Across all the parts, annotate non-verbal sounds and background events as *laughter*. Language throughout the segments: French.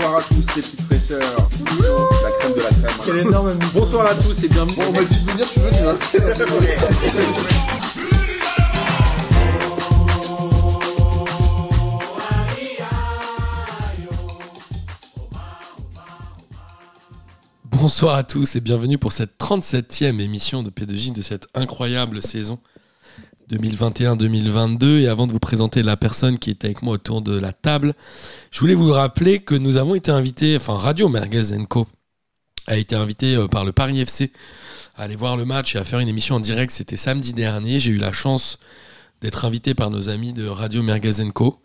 Bonsoir à tous les petites fraîcheurs. La crème de la crème. Quel énorme Bonsoir à tous et bienvenue. Bon, on m'a dit de venir, je suis venu. Hein. Bonsoir à tous et bienvenue pour cette 37e émission de P2J de cette incroyable saison 2021-2022. Et avant de vous présenter la personne qui est avec moi autour de la table, je voulais vous rappeler que nous avons été invités, enfin Radio Merguez Co a été invité euh, par le Paris FC à aller voir le match et à faire une émission en direct. C'était samedi dernier. J'ai eu la chance d'être invité par nos amis de Radio Merguez Co.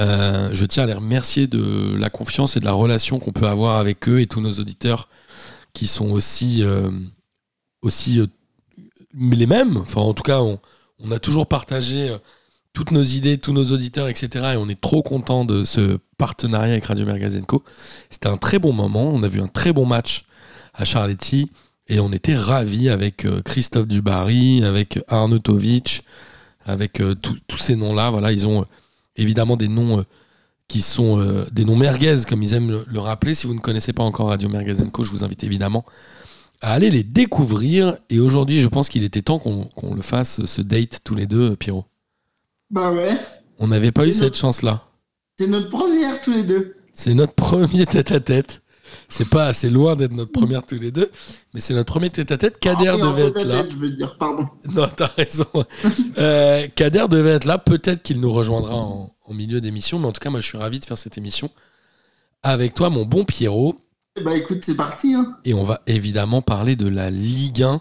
Euh, je tiens à les remercier de la confiance et de la relation qu'on peut avoir avec eux et tous nos auditeurs qui sont aussi, euh, aussi les mêmes. Enfin, en tout cas, on, on a toujours partagé euh, toutes nos idées, tous nos auditeurs, etc. Et on est trop content de ce partenariat avec Radio Mergazenco. C'était un très bon moment. On a vu un très bon match à Charletti. Et on était ravis avec euh, Christophe Dubarry, avec Arnautovic, avec euh, tous ces noms-là. Voilà, ils ont euh, évidemment des noms euh, qui sont euh, des noms merguez, comme ils aiment le, le rappeler. Si vous ne connaissez pas encore Radio Mergazenco, je vous invite évidemment à aller les découvrir. Et aujourd'hui, je pense qu'il était temps qu'on le fasse, ce date tous les deux, Pierrot. Bah ouais. On n'avait pas eu cette chance-là. C'est notre première tous les deux. C'est notre premier tête-à-tête. C'est pas assez loin d'être notre première tous les deux, mais c'est notre premier tête-à-tête. Kader Ah en devait être là. Je veux dire, pardon. *laughs* Non, t'as raison. Euh, Kader devait être là. Peut-être qu'il nous rejoindra en, en milieu d'émission, mais en tout cas, moi, je suis ravi de faire cette émission avec toi, mon bon Pierrot. Bah écoute, c'est parti. Hein. Et on va évidemment parler de la Ligue 1.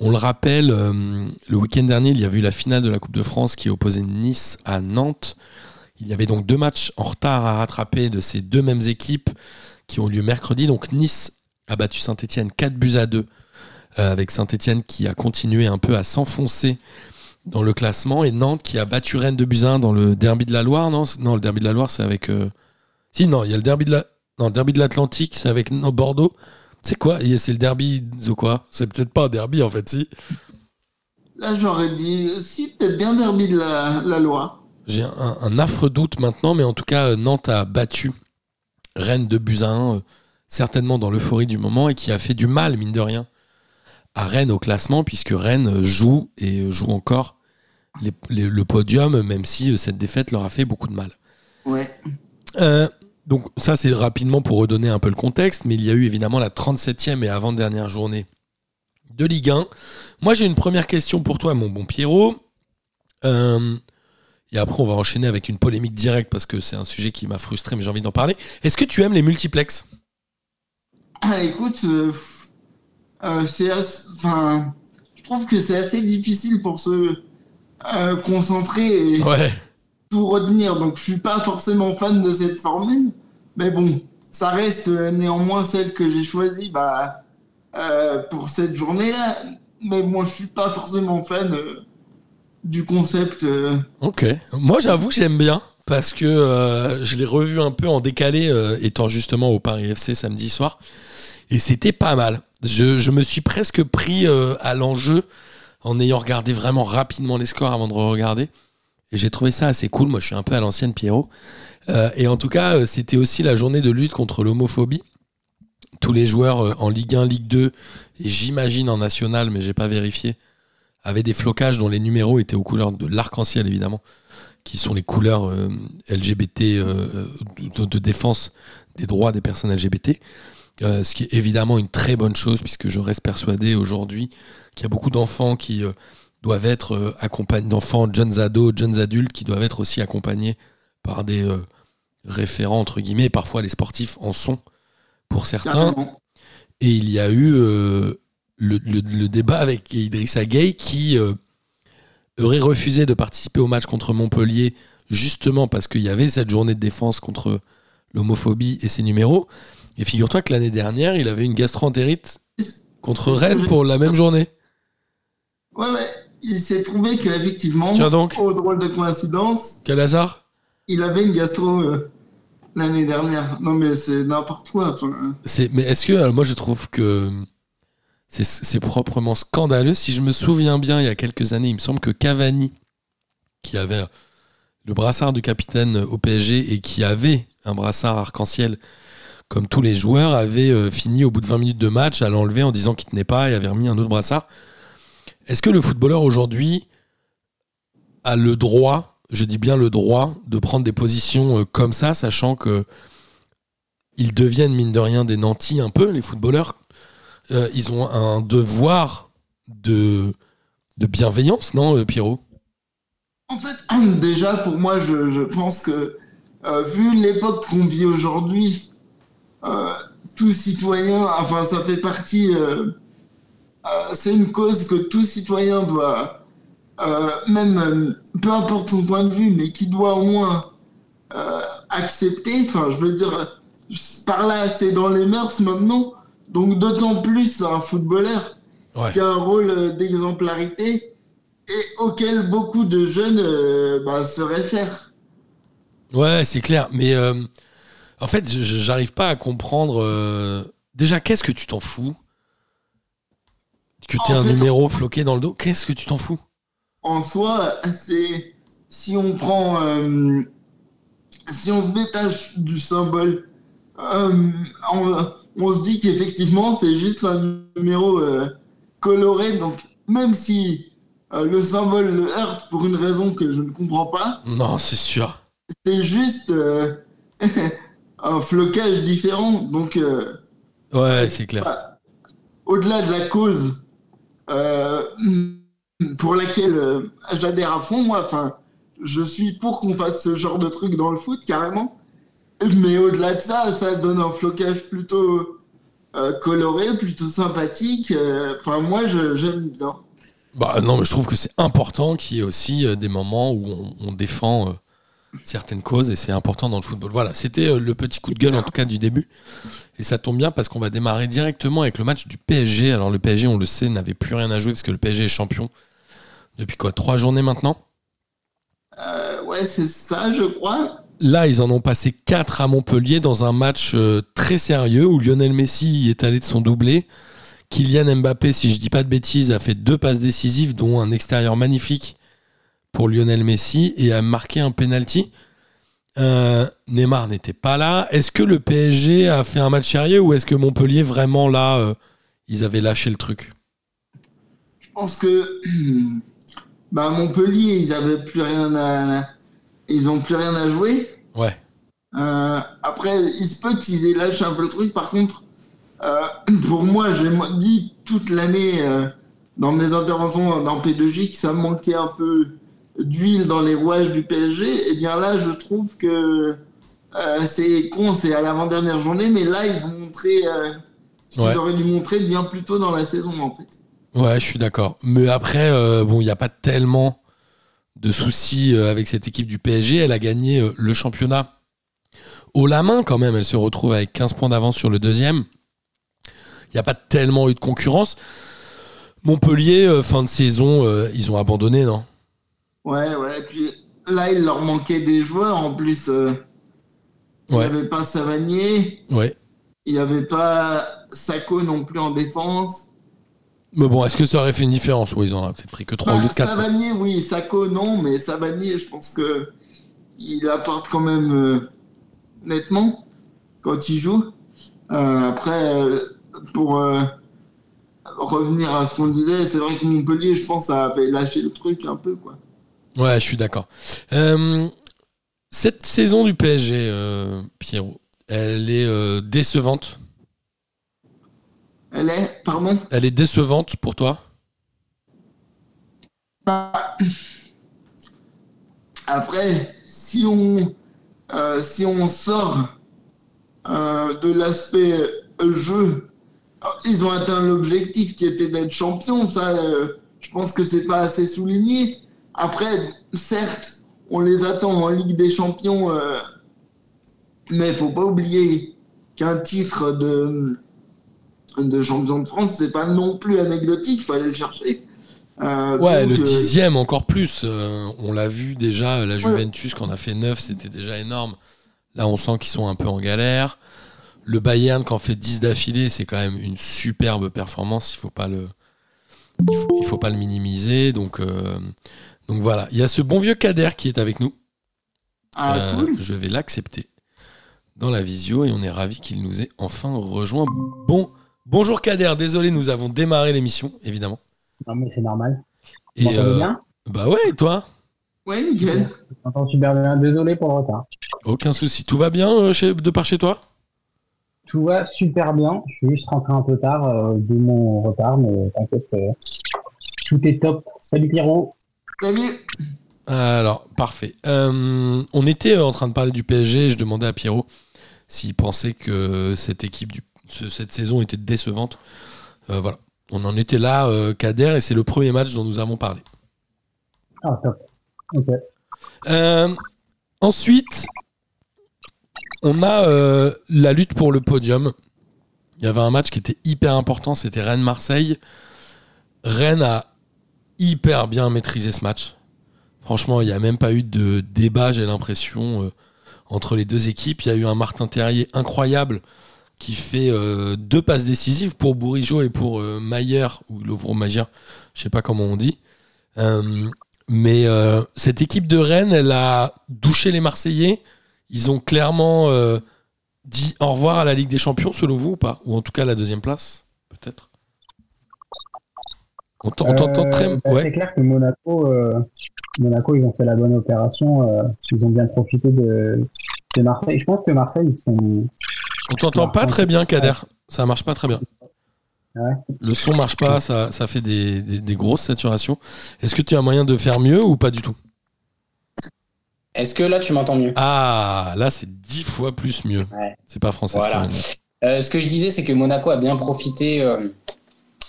On le rappelle, euh, le week-end dernier, il y a eu la finale de la Coupe de France qui opposait Nice à Nantes. Il y avait donc deux matchs en retard à rattraper de ces deux mêmes équipes qui ont lieu mercredi. Donc Nice a battu Saint-Etienne 4 buts à 2 euh, avec Saint-Etienne qui a continué un peu à s'enfoncer dans le classement et Nantes qui a battu Rennes 2 buts à 1 dans le derby de la Loire. Non, non le derby de la Loire, c'est avec... euh, Si, non, il y a le derby de la... Non, le derby de l'Atlantique, c'est avec Bordeaux. C'est quoi? C'est le derby de quoi? C'est peut-être pas un derby en fait, si. Là, j'aurais dit, si, peut-être bien derby de la, la loi. J'ai un, un affreux doute maintenant, mais en tout cas, Nantes a battu Rennes de 1, euh, certainement dans l'euphorie du moment, et qui a fait du mal, mine de rien, à Rennes au classement, puisque Rennes joue et joue encore les- les- le podium, même si euh, cette défaite leur a fait beaucoup de mal. Ouais. Euh, donc ça c'est rapidement pour redonner un peu le contexte, mais il y a eu évidemment la 37e et avant-dernière journée de Ligue 1. Moi j'ai une première question pour toi mon bon Pierrot. Euh, et après on va enchaîner avec une polémique directe parce que c'est un sujet qui m'a frustré mais j'ai envie d'en parler. Est-ce que tu aimes les multiplex? Ah, écoute, euh, euh, c'est assez- enfin, je trouve que c'est assez difficile pour se concentrer et Ouais. Tout retenir. Donc, je suis pas forcément fan de cette formule, mais bon, ça reste euh, néanmoins celle que j'ai choisie bah, euh, pour cette journée-là. Mais moi, je suis pas forcément fan euh, du concept. Ok. Moi, j'avoue j'aime bien parce que je l'ai revu un peu en décalé, étant justement au Paris FC samedi soir. Et c'était pas mal. Je, je me suis presque pris à l'enjeu en ayant regardé vraiment rapidement les scores avant de regarder. Et j'ai trouvé ça assez cool. Moi, je suis un peu à l'ancienne Pierrot. Euh, et en tout cas, euh, c'était aussi la journée de lutte contre l'homophobie. Tous les joueurs euh, en Ligue 1, Ligue 2, et j'imagine en National, mais j'ai pas vérifié, avaient des flocages dont les numéros étaient aux couleurs de l'arc-en-ciel, évidemment, qui sont les couleurs LGBT de, défense des droits des personnes LGBT. Ce qui est évidemment une très bonne chose, puisque je reste persuadé aujourd'hui qu'il y a beaucoup d'enfants qui doivent être euh, accompagnés, d'enfants, jeunes ados, jeunes adultes, qui doivent être aussi accompagnés par des euh, référents, entre guillemets, et parfois les sportifs en sont pour certains. Et il y a eu euh, le, le- le débat avec Idrissa Gueye qui euh, aurait refusé de participer au match contre Montpellier justement parce qu'il y avait cette journée de défense contre l'homophobie et ses numéros. Et figure-toi que l'année dernière, il avait une gastro-entérite contre Rennes pour la même journée. Ouais, ouais. Il s'est trouvé qu'effectivement, au drôle de coïncidence, Quel hasard il avait une gastro euh, l'année dernière. Non, mais c'est n'importe quoi. C'est, mais est-ce que alors moi je trouve que c'est, proprement scandaleux. Si je me souviens bien, il y a quelques années, il me semble que Cavani, qui avait le brassard du capitaine au PSG et qui avait un brassard arc-en-ciel comme tous les joueurs, avait euh, fini au bout de 20 minutes de match à l'enlever en disant qu'il tenait pas et avait remis un autre brassard. Est-ce que le footballeur aujourd'hui a le droit, je dis bien le droit, de prendre des positions euh, comme ça, sachant que ils deviennent mine de rien des nantis un peu, les footballeurs. Euh, ils ont un devoir de, bienveillance, non, euh, Pierrot? En fait, *clears throat* déjà, pour moi, je, pense que, vu l'époque qu'on vit aujourd'hui, tout citoyen, enfin, ça fait partie. C'est une cause que tout citoyen doit, euh, même euh, peu importe son point de vue, mais qui doit au moins euh, accepter. Enfin, je veux dire, par là, c'est dans les mœurs maintenant. Donc, d'autant plus un footballeur Ouais. qui a un rôle euh, d'exemplarité et auquel beaucoup de jeunes euh, bah, se réfèrent. Ouais, c'est clair. Mais euh, en fait, j'arrive pas à comprendre. euh, Déjà, qu'est-ce que tu t'en fous? Que tu un fait, numéro floqué dans le dos Qu'est-ce que tu t'en fous? En soi, c'est si on prend, euh, si on se détache du symbole, euh, on, on se dit qu'effectivement c'est juste un numéro euh, coloré. Donc même si le symbole le heurte pour une raison que je ne comprends pas, Non, c'est sûr. c'est juste *laughs* un flocage différent. Donc Ouais, c'est clair. Au-delà de la cause pour laquelle euh, j'adhère à fond, moi, enfin, je suis pour qu'on fasse ce genre de truc dans le foot, carrément. Mais au-delà de ça, ça donne un flocage plutôt euh, coloré, plutôt sympathique. euh, Enfin, moi, j'aime bien. Bah non, mais je trouve que c'est important qu'il y ait aussi euh, des moments où on, défend euh, certaines causes et c'est important dans le football. Voilà, c'était euh, le petit coup de gueule en tout cas du début. Et ça tombe bien parce qu'on va démarrer directement avec le match du PSG. Alors le PSG, on le sait, n'avait plus rien à jouer parce que le PSG est champion depuis quoi Trois journées maintenant? Euh, ouais, c'est ça, je crois. Là, ils en ont passé 4 à Montpellier dans un match euh, très sérieux où Lionel Messi est allé de son doublé. Kylian Mbappé, si je dis pas de bêtises, a fait deux passes décisives, dont un extérieur magnifique pour Lionel Messi et a marqué un penalty. Euh, Neymar n'était pas là. Est-ce que le PSG a fait un match sérieux ou est-ce que Montpellier vraiment là, euh, ils avaient lâché le truc? Je pense que *clears throat* bah, Montpellier, ils avaient plus rien à, ils ont plus rien à jouer. Ouais. Euh, après, il se peut qu'ils aient lâché un peu le truc. Par contre, *clears throat* pour moi, j'ai dit toute l'année dans mes interventions dans P2J que ça manquait un peu d'huile dans les rouages du PSG. Et bien là, je trouve que euh, c'est con, c'est à l'avant-dernière journée, mais là, ils ont montré euh, ce qu'ils Ouais. auraient dû montrer bien plus tôt dans la saison, en fait. Ouais, je suis d'accord. Mais après, euh, bon, il n'y a pas tellement de soucis avec cette équipe du PSG. Elle a gagné le championnat haut la main quand même. Elle se retrouve avec 15 points d'avance sur le deuxième. Il n'y a pas tellement eu de concurrence. Montpellier, fin de saison, ils ont abandonné, non? Ouais, ouais. Et puis là, il leur manquait des joueurs. En plus, euh, il n'y Ouais. avait pas Savanier. Ouais. Il n'y avait pas Sako non plus en défense. Mais bon, est-ce que ça aurait fait une différence? Oui, ils en ont peut-être pris que 3 au lieu de 4. Savanier, oui. Sako, non. Mais Savanier, je pense que il apporte quand même euh, nettement quand il joue. Euh, après, euh, pour revenir à ce qu'on disait, c'est vrai que Montpellier, je pense, avait lâché le truc un peu, quoi. Ouais, je suis d'accord. Euh, cette saison du PSG, euh, Pierrot, elle est euh, décevante. Elle est, pardon? Elle est décevante pour toi? Bah, Après, si on, si on sort de l'aspect jeu, ils ont atteint l'objectif qui était d'être champion. Ça, je pense que c'est pas assez souligné. Après, certes, on les attend en Ligue des Champions, euh, mais il faut pas oublier qu'un titre de, de champion de France, c'est pas non plus anecdotique. Il faut aller le chercher. Euh, Ouais, donc, le euh, dixième encore plus. euh, on l'a vu déjà, la Juventus, quand on a fait 9, c'était déjà énorme. Là, on sent qu'ils sont un peu en galère. Le Bayern, quand on fait 10 d'affilée, c'est quand même une superbe performance. Il faut pas le, il faut, il faut pas le minimiser. Donc, euh, donc voilà. Il y a ce bon vieux Kader qui est avec nous. ah, Euh, cool. Je vais l'accepter. dans la visio et on est ravi qu'il nous ait enfin rejoint. Bon, bonjour Kader, désolé, nous avons démarré l'émission, évidemment. Non, mais c'est normal. Et Vous m'entendez euh, bien? bah ouais, et toi? Ouais, nickel. Je m'entends super bien. Désolé pour le retard. Aucun souci. Tout va bien euh, chez- de par chez toi? Tout va super bien. Je suis juste rentré un peu tard, euh, d'où mon retard, mais t'inquiète, euh, tout est top. Salut Pierrot. Salut. Alors, parfait. Euh, on était euh, en train de parler du PSG. Je demandais à Pierrot s'il pensait que cette équipe, du, ce- cette saison était décevante. Euh, voilà. On en était là, euh, Kader, et c'est le premier match dont nous avons parlé. Ah, top. Ok. Euh, ensuite, on a euh, la lutte pour le podium. Il y avait un match qui était hyper important, c'était Rennes-Marseille. Rennes a hyper bien maîtrisé ce match. Franchement, il n'y a même pas eu de débat, j'ai l'impression, euh, entre les deux équipes. Il y a eu un Martin Terrier incroyable qui fait euh, deux passes décisives pour Bourigeau et pour euh, Mayer, ou Lovro Mayer, je sais pas comment on dit. Euh, mais cette équipe de Rennes, elle a douché les Marseillais. Ils ont clairement dit au revoir à la Ligue des Champions, selon vous, ou pas? Ou en tout cas la deuxième place, On t'en- on t'entend Euh, très... bah, Ouais. C'est clair que Monaco, euh, Monaco, ils ont fait la bonne opération. euh, ils ont bien profité de, de Marseille. Je pense que Marseille, ils sont. On t'entend pas très bien, Kader. Ça marche pas très bien. Ouais. Le son marche pas, ça, ça fait des, des- des grosses saturations. Est-ce que tu as moyen de faire mieux ou pas du tout? Est-ce que là tu m'entends mieux? Ah, là c'est dix fois plus mieux. Ouais. C'est pas français. Voilà. ce. Euh, que je disais, c'est que Monaco a bien profité euh,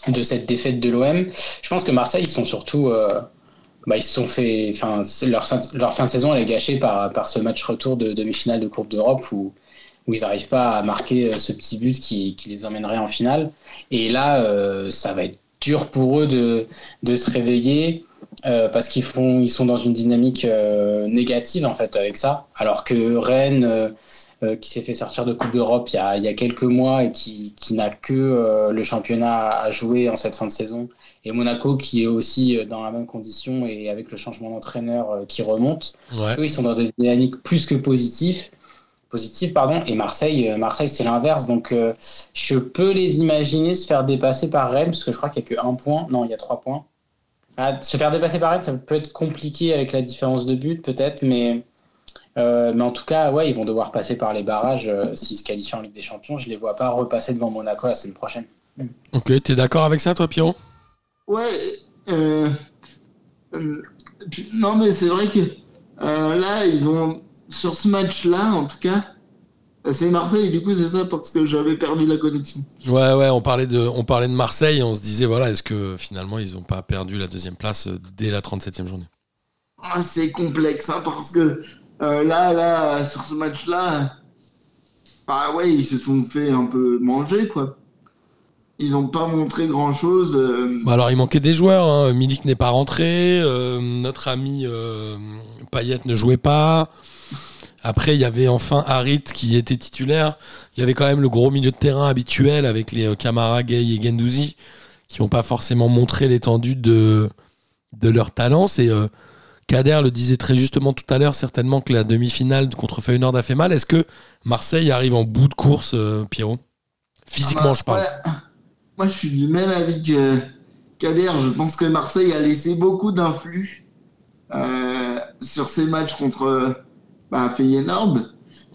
de cette défaite de l'OM. Je pense que Marseille, ils sont surtout. euh, bah, ils se sont fait. Enfin, leur, fin de saison, elle est gâchée par, par ce match retour de demi-finale de Coupe d'Europe où, où ils n'arrivent pas à marquer euh, ce petit but qui, qui les emmènerait en finale. Et là, euh, ça va être dur pour eux de, de se réveiller. euh, parce qu'ils font, ils sont dans une dynamique négative en fait avec ça, alors que Rennes, qui s'est fait sortir de Coupe d'Europe il, y a- il y a quelques mois et qui, qui n'a que euh, le championnat à jouer en cette fin de saison, et Monaco qui est aussi euh, dans la même condition et avec le changement d'entraîneur euh, qui remonte, Ouais. eux ils sont dans des dynamiques plus que positives. Positive, pardon, et Marseille, euh, Marseille c'est l'inverse. Donc euh, je peux les imaginer se faire dépasser par Rennes, parce que je crois qu'il n'y a que un point. Non, il y a trois points. Ah, se faire dépasser par Rennes, ça peut être compliqué avec la différence de but, peut-être, mais, euh, mais en tout cas, ouais, ils vont devoir passer par les barrages euh, s'ils se qualifient en Ligue des Champions. Je les vois pas repasser devant Monaco la semaine prochaine. Ok, t'es d'accord avec ça, toi, Pierrot? Ouais. euh, euh, tu- non, mais c'est vrai que euh, là, ils ont. Sur ce match-là, en tout cas, c'est Marseille, du coup, c'est ça, parce que j'avais perdu la connexion. Ouais, ouais, on parlait de, on parlait de Marseille et on se disait, voilà, est-ce que finalement ils n'ont pas perdu la deuxième place dès la 37e journée? Ah, c'est complexe, hein, parce que euh, là, là, sur ce match-là, bah ouais, ils se sont fait un peu manger, quoi. Ils n'ont pas montré grand-chose. euh, Bah alors, il manquait des joueurs. Hein. Milik n'est pas rentré. euh, notre ami Payet ne jouait pas. Après, il y avait enfin Harit qui était titulaire. Il y avait quand même le gros milieu de terrain habituel avec les Camara, Gay et Gendouzi qui n'ont pas forcément montré l'étendue de, de leur talent. C'est Kader le disait très justement tout à l'heure, certainement que la demi-finale contre Feyenoord a fait mal. Est-ce que Marseille arrive en bout de course, euh, Pierrot? Physiquement, Ah bah, je parle. voilà. Moi, je suis du même avis que Kader. Je pense que Marseille a laissé beaucoup d'influx euh, sur ces matchs contre bah, Feyenoord.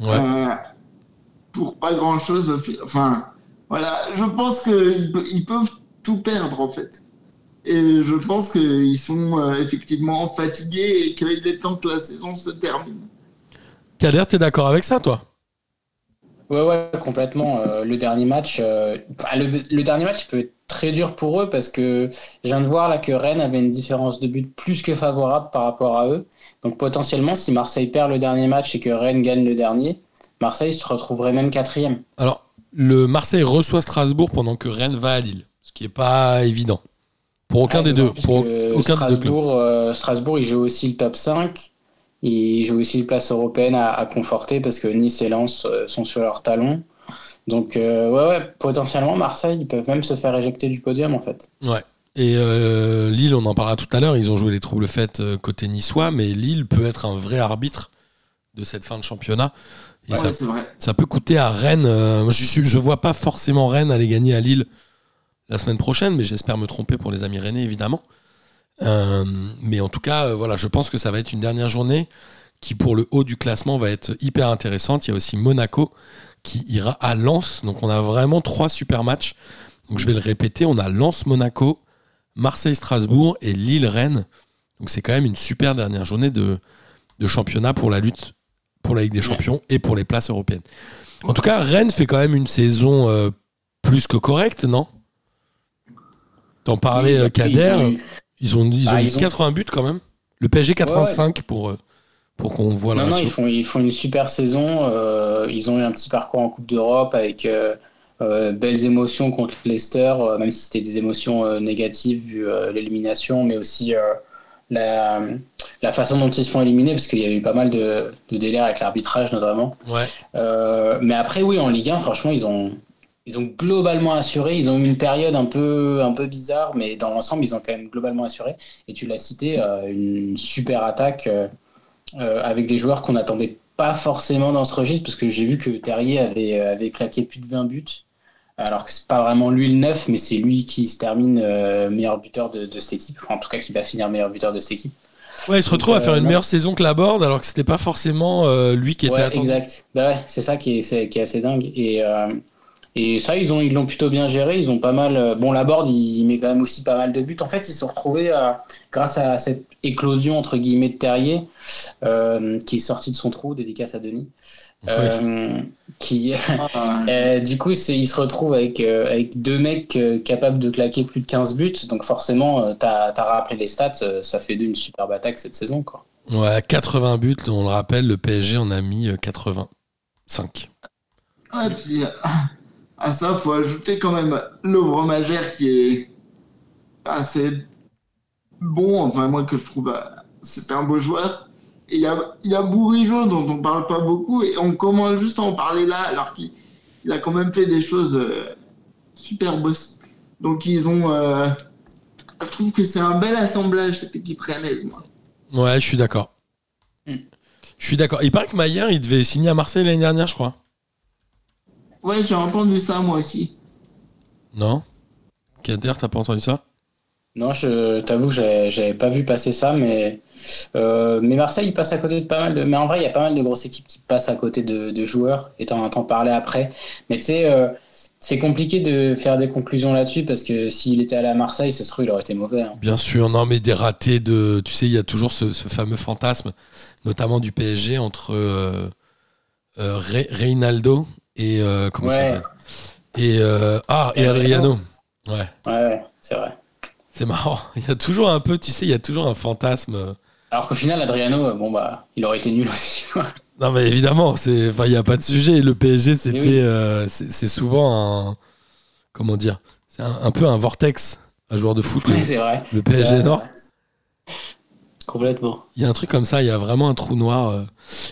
Ouais. Euh, pour pas grand chose. Enfin, voilà. Je pense qu'ils pe- ils peuvent tout perdre, en fait. Et je pense qu'ils sont euh, effectivement fatigués et qu'il est temps que la saison se termine. Kader, t'es d'accord avec ça, toi? Ouais, ouais, complètement. Euh, le dernier match, euh, enfin, le, le dernier match peut être très dur pour eux parce que je viens de voir là que Rennes avait une différence de but plus que favorable par rapport à eux. Donc potentiellement, si Marseille perd le dernier match et que Rennes gagne le dernier, Marseille se retrouverait même quatrième. Alors, le Marseille reçoit Strasbourg pendant que Rennes va à Lille, ce qui est pas évident. Pour aucun Ah, des d'autant deux. Pour aucun des deux. Strasbourg, euh, Strasbourg, il joue aussi le top 5. Il joue aussi une place européenne à, à conforter parce que Nice et Lens euh, sont sur leur talon. Donc, euh, ouais, ouais, potentiellement, Marseille, ils peuvent même se faire éjecter du podium en fait. Ouais. Et euh, Lille, on en parlera tout à l'heure, ils ont joué les troubles faits côté niçois, mais Lille peut être un vrai arbitre de cette fin de championnat. Et Ouais, ça, c'est vrai. ça peut coûter à Rennes. euh, je, je vois pas forcément Rennes aller gagner à Lille la semaine prochaine, mais j'espère me tromper pour les amis rennais, évidemment. Euh, mais en tout cas, euh, voilà, je pense que ça va être une dernière journée qui, pour le haut du classement, va être hyper intéressante. Il y a aussi Monaco qui ira à Lens. Donc, on a vraiment trois super matchs. Donc, je vais le répéter on a Lens-Monaco, Marseille-Strasbourg et Lille-Rennes. Donc, c'est quand même une super dernière journée de, de championnat pour la lutte pour la Ligue des. Champions et pour les places européennes. En tout cas, Rennes fait quand même une saison euh, plus que correcte, non? T'en parlais, Oui, euh, ils Kader. Ils ont, ils ont Ah, ils ont- 80 buts quand même. Le PSG 85 pour, euh, pour qu'on voit Non, non, ratio. ils font, ils font une super saison. euh, ils ont eu un petit parcours en Coupe d'Europe avec euh, euh, belles émotions contre Leicester, même si c'était des émotions négatives vu l'élimination, mais aussi la, la façon dont ils se font éliminer, parce qu'il y a eu pas mal de, de délais avec l'arbitrage notamment. Ouais. Mais après, oui, en Ligue 1, franchement, ils ont, ils ont globalement assuré. Ils ont eu une période un peu, un peu bizarre, mais dans l'ensemble, ils ont quand même globalement assuré. Et tu l'as cité, euh, une super attaque euh, euh, avec des joueurs qu'on n'attendait pas forcément dans ce registre, parce que j'ai vu que Terrier avait, avait claqué plus de 20 buts. Alors que c'est pas vraiment lui le neuf, mais c'est lui qui se termine euh, meilleur buteur de, de cette équipe. Enfin, en tout cas, qui va finir meilleur buteur de cette équipe. Ouais, il se retrouve à faire euh, une non. meilleure saison que la Borde, alors que c'était pas forcément euh, lui qui était Ouais, attendu. exact. Bah ouais, c'est ça qui est, c'est- qui est assez dingue. Et, et ça, ils ont ils l'ont plutôt bien géré. Ils ont pas mal. euh, Bon, Laborde, il, il met quand même aussi pas mal de buts. En fait, ils se sont retrouvés euh, grâce à cette éclosion entre guillemets de Terrier, euh, qui est sorti de son trou, dédicace à Denis. Euh, qui, *laughs* Ah, euh, du coup, ils se retrouvent avec, euh, avec deux mecs euh, capables de claquer plus de 15 buts. Donc, forcément, euh, t'as as rappelé les stats. ça fait d'eux une superbe attaque cette saison. Quoi. Ouais, 80 buts, on le rappelle, le PSG en a mis euh, 85. Ouais, puis euh, à ça, faut ajouter quand même Lovre Magère qui est assez bon, enfin moi que je trouve euh, c'est un beau joueur. Et il y a, y a Bourigeau dont on parle pas beaucoup et on commence juste à en parler là alors qu'il il a quand même fait des choses euh, super bosses. Donc ils ont... euh, je trouve que c'est un bel assemblage cette équipe rennaise, moi. Ouais, je suis d'accord. Mm. Je suis d'accord. Il paraît que Maillard, il devait signer à Marseille l'année dernière, je crois. Ouais, j'ai entendu ça moi aussi. Non? Kader, t'as pas entendu ça? Non, je t'avoue que j'avais pas vu passer ça, mais, euh, mais Marseille, il passe à côté de pas mal de. Mais en vrai, il y a pas mal de grosses équipes qui passent à côté de, de joueurs, et t'en entends parler après. Mais tu sais, euh, c'est compliqué de faire des conclusions là-dessus, parce que s'il était allé à Marseille, ce trouve, il aurait été mauvais. hein. Bien sûr, non, mais des ratés de. Tu sais, il y a toujours ce, ce fameux fantasme, notamment du PSG, entre euh, euh, Re- Reynaldo et. euh, comment ça s'appelle? Et. euh, ah, et Adriano. Ouais, Ouais, c'est vrai. c'est marrant. Il y a toujours un peu, tu sais, il y a toujours un fantasme. euh, Alors qu'au final, Adriano, euh, bon, bah, il aurait été nul aussi. *laughs* Non, mais évidemment, c'est, enfin, il n'y a pas de sujet. Le PSG, c'était, oui. euh, c'est, souvent un, comment dire, c'est un, un peu un vortex, un joueur de foot. le- Ouais, c'est vrai. le PSG, non ouais. Complètement. Il y a un truc comme ça. Il y a vraiment un trou noir. euh.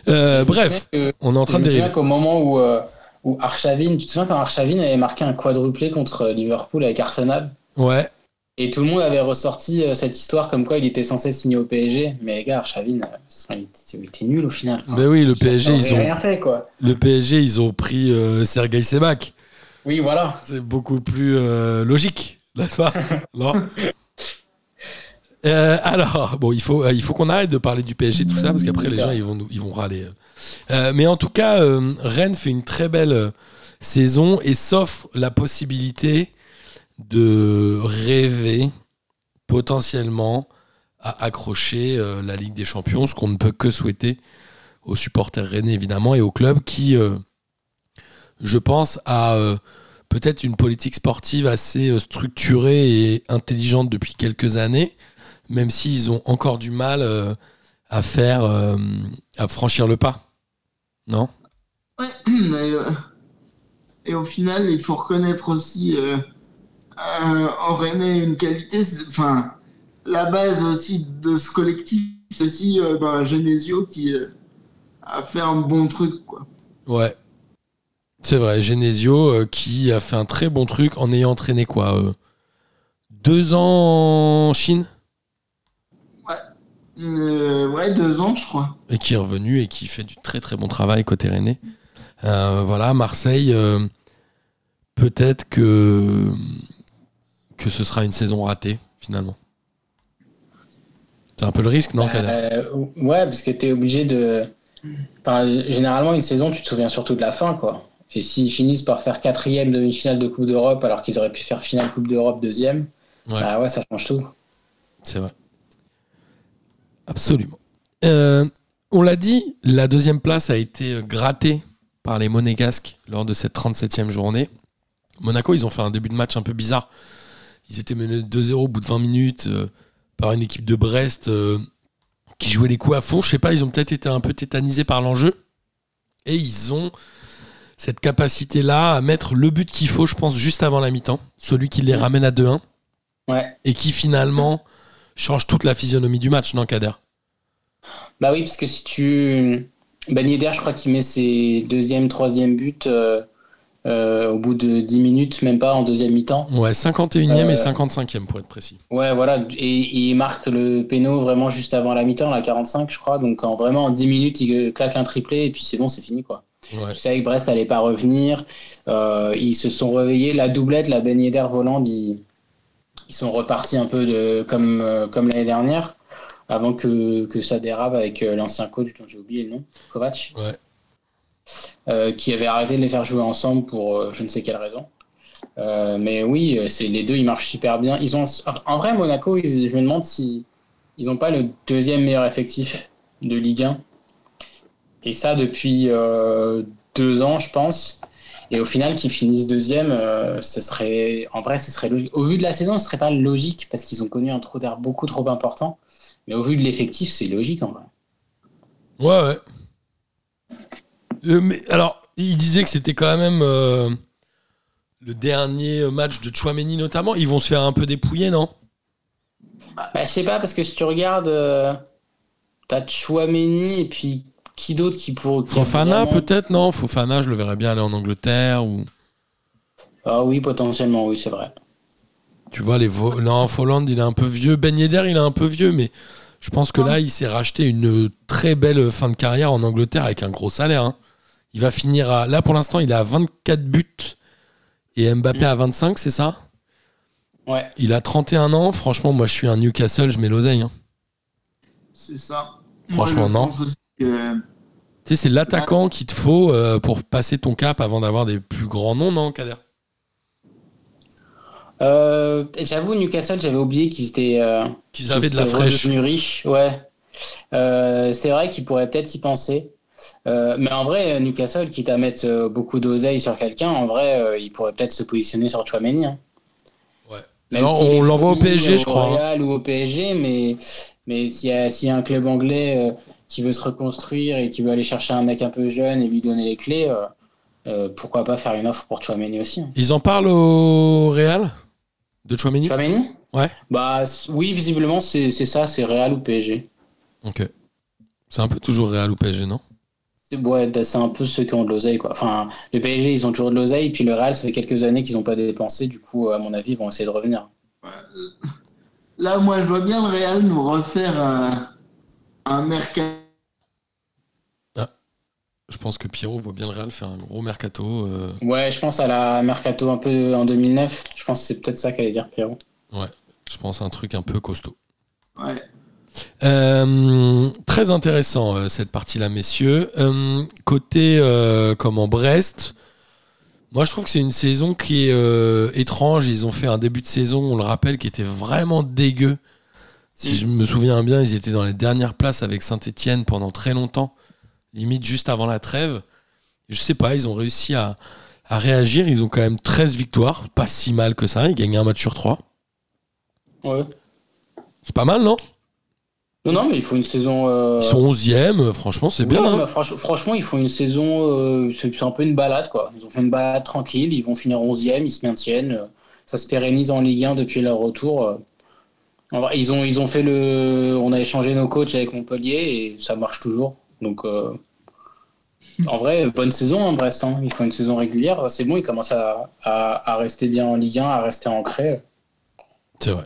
Euh, bref, que- on est en train de dériver. qu'au moment où, euh, où Arshavin, tu te souviens quand Arshavin avait marqué un quadruplé contre Liverpool avec Arsenal? Ouais. Et tout le monde avait ressorti euh, cette histoire comme quoi il était censé signer au PSG. Mais les gars, Arshavin, euh, il, était, il était nul au final. Ben oui, le PSG, ils ont, rien fait quoi. le PSG, ils ont pris euh, Sergei Sebak. Oui, voilà. C'est beaucoup plus euh, logique, n'est-ce pas? *laughs* Non? Euh, alors, bon, il faut, euh, il faut qu'on arrête de parler du PSG, tout ça, parce qu'après, les gens, ils vont, ils vont râler. Euh, mais en tout cas, euh, Rennes fait une très belle euh, saison et s'offre la possibilité de rêver potentiellement à accrocher la Ligue des Champions, ce qu'on ne peut que souhaiter aux supporters rennais, évidemment, et au club qui, je pense, a peut-être une politique sportive assez structurée et intelligente depuis quelques années, même s'ils ont encore du mal à faire, à franchir le pas. Non Ouais, *clears throat* mais, euh, et au final, il faut reconnaître aussi euh, euh, en René une qualité, enfin, la base aussi de ce collectif, c'est aussi ben, Genesio qui a fait un bon truc, quoi. Ouais. C'est vrai, Genesio qui a fait un très bon truc en ayant entraîné quoi euh, Deux ans en Chine? Euh, ouais, deux ans, je crois. et qui est revenu et qui fait du très très bon travail côté Rennais. Euh, voilà, Marseille, euh, peut-être que, que ce sera une saison ratée, finalement. C'est un peu le risque, non, Kader? Euh, ouais, parce que tu es obligé de. Enfin, généralement, une saison, tu te souviens surtout de la fin, quoi. Et s'ils finissent par faire quatrième demi-finale de Coupe d'Europe alors qu'ils auraient pu faire finale Coupe d'Europe deuxième, Ouais. bah ouais, ça change tout. C'est vrai. Absolument. Euh, on l'a dit, la deuxième place a été grattée par les Monégasques lors de cette 37e journée. Monaco, ils ont fait un début de match un peu bizarre. Ils étaient menés 2-0 au bout de 20 minutes euh, par une équipe de Brest euh, qui jouait les coups à fond. Je sais pas, ils ont peut-être été un peu tétanisés par l'enjeu. Et ils ont cette capacité-là à mettre le but qu'il faut, je pense, juste avant la mi-temps. Celui qui les ramène à 2-1 Ouais. et qui finalement change toute la physionomie du match, non, Kader? Bah oui, parce que si tu. Ben Yedder, je crois qu'il met ses deuxième, troisième buts euh, euh, au bout de 10 minutes, même pas en deuxième mi-temps. Ouais, 51e Euh, et 55e pour être précis. Ouais, voilà. Et il marque le péno vraiment juste avant la mi-temps, la 45, je crois. Donc en, vraiment en 10 minutes, il claque un triplé et puis c'est bon, c'est fini, quoi. Ouais. Je savais que Brest allait pas revenir. Euh, ils se sont réveillés. La doublette, la Ben Yedder Voland, ils, ils sont repartis un peu de, comme, euh, comme l'année dernière, avant que, que ça dérape avec euh, l'ancien coach dont j'ai oublié le nom, Kovac, Ouais. euh, qui avait arrêté de les faire jouer ensemble pour je ne sais quelle raison. Euh, mais oui, c'est les deux, ils marchent super bien. Ils ont, en vrai, Monaco, ils- je me demande si ils n'ont pas le deuxième meilleur effectif de Ligue 1. Et ça depuis euh, deux ans, je pense. Et au final, qu'ils finissent deuxième, euh, ce serait, en vrai, ce serait logique. Au vu de la saison, ce serait pas logique parce qu'ils ont connu un trou d'air beaucoup trop important. Mais au vu de l'effectif, c'est logique en vrai. Ouais, ouais. Euh, mais alors, il disait que c'était quand même euh, le dernier match de Chouameni notamment. Ils vont se faire un peu dépouiller, non? Bah, je sais pas, parce que si tu regardes, t'as Chouameni et puis qui d'autre qui pourrait. qui a Fofana, vraiment- peut-être, non? Fofana, je le verrais bien aller en Angleterre ou. Ah oui, potentiellement, oui, c'est vrai. Tu vois, les vo- non, Folland, il est un peu vieux. Ben Yedder, il est un peu vieux, mais je pense que là, il s'est racheté une très belle fin de carrière en Angleterre avec un gros salaire. hein. Il va finir à. Là, pour l'instant, il est à 24 buts et Mbappé à 25, c'est ça? Ouais. Il a 31 ans. Franchement, moi, je suis un Newcastle, je mets l'oseille. hein. C'est ça. Franchement, non. Tu sais, c'est l'attaquant qu'il te faut euh, pour passer ton cap avant d'avoir des plus grands noms, non, Kader? Euh, J'avoue, Newcastle, j'avais oublié qu'ils étaient. euh, Qu'ils avaient de la fraîche. riches, ouais. Euh, c'est vrai qu'ils pourraient peut-être y penser. Euh, mais en vrai, Newcastle, quitte à mettre euh, beaucoup d'oseille sur quelqu'un, en vrai, euh, il pourrait peut-être se positionner sur Chouameni. Hein. Ouais. Même s'il on l'envoie au PSG, je crois. hein. Real ou au PSG, mais, mais s'il y, a- s'il y a un club anglais euh, qui veut se reconstruire et qui veut aller chercher un mec un peu jeune et lui donner les clés, euh, euh, pourquoi pas faire une offre pour Chouameni aussi hein. Ils en parlent au Real De Chouameni? Chouameni? Ouais. Bah oui, visiblement, c'est c'est ça, c'est Real ou PSG. Ok. C'est un peu toujours Real ou PSG, non? C'est ouais, bah, c'est un peu ceux qui ont de l'oseille. quoi. Enfin, le PSG, ils ont toujours de l'oseille, puis le Real, ça fait quelques années qu'ils n'ont pas dépensé, du coup, à mon avis, ils vont essayer de revenir. *laughs* Là, moi, je vois bien le Real nous refaire un mercato. Je pense que Pierrot voit bien le Real faire un gros mercato. euh, Ouais, je pense à la Mercato un peu en 2009. Je pense que c'est peut-être ça qu'allait dire Pierrot. je pense un truc un peu costaud. Ouais. Euh, très intéressant euh, cette partie-là, messieurs. Euh, côté euh, comment Brest, moi je trouve que c'est une saison qui est euh, étrange. Ils ont fait un début de saison, on le rappelle, qui était vraiment dégueu. Si je me souviens bien, ils étaient dans les dernières places avec Saint-Etienne pendant très longtemps, limite juste avant la trêve. Je sais pas, ils ont réussi à, à réagir. Ils ont quand même 13 victoires, pas si mal que ça. Ils gagnent un match sur 3. Ouais. C'est pas mal, non? Non, non, mais il faut une saison. euh, Ils sont 11e, franchement, c'est oui, bien. non, hein. franch- franchement, il faut une saison. euh, c'est c'est un peu une balade, quoi. Ils ont fait une balade tranquille, ils vont finir 11e, ils se maintiennent. euh, ça se pérennise en Ligue 1 depuis leur retour. En vrai, ils ont, ils ont fait le. On a échangé nos coachs avec Montpellier et ça marche toujours. Donc, euh, *laughs* en vrai, bonne saison, hein, Brest. hein. Ils font une saison régulière. C'est bon, ils commencent à, à, à rester bien en Ligue 1, à rester ancrés. C'est vrai.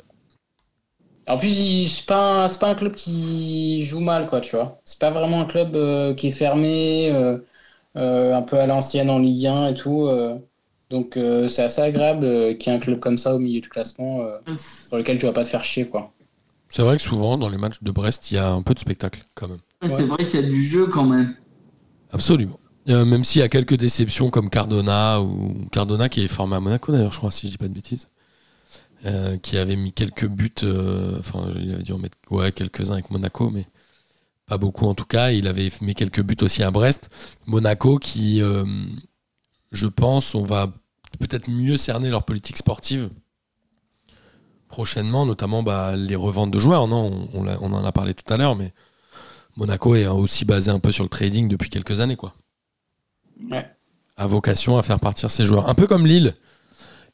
En plus, c'est pas, un- c'est pas un club qui joue mal, quoi, tu vois. C'est pas vraiment un club euh, qui est fermé. euh, euh, un peu à l'ancienne en Ligue 1 et tout. Donc euh, c'est assez agréable euh, qu'il y ait un club comme ça au milieu du classement euh, sur lequel tu vas pas te faire chier. quoi. C'est vrai que souvent, dans les matchs de Brest, il y a un peu de spectacle, quand même. Ouais, C'est vrai qu'il y a du jeu quand même. Absolument. Euh, même s'il y a quelques déceptions comme Cardona, ou Cardona qui est formé à Monaco d'ailleurs, je crois, si je dis pas de bêtises, euh, qui avait mis quelques buts, euh, enfin, il avait dû en mettre ouais, quelques-uns avec Monaco, mais pas beaucoup en tout cas. Il avait mis quelques buts aussi à Brest. Monaco qui, euh, je pense, on va peut-être mieux cerner leur politique sportive prochainement, notamment bah, les reventes de joueurs. Non, on, on l'a- on en a parlé tout à l'heure, mais Monaco est aussi basé un peu sur le trading depuis quelques années, quoi. Ouais. A vocation à faire partir ses joueurs, un peu comme Lille.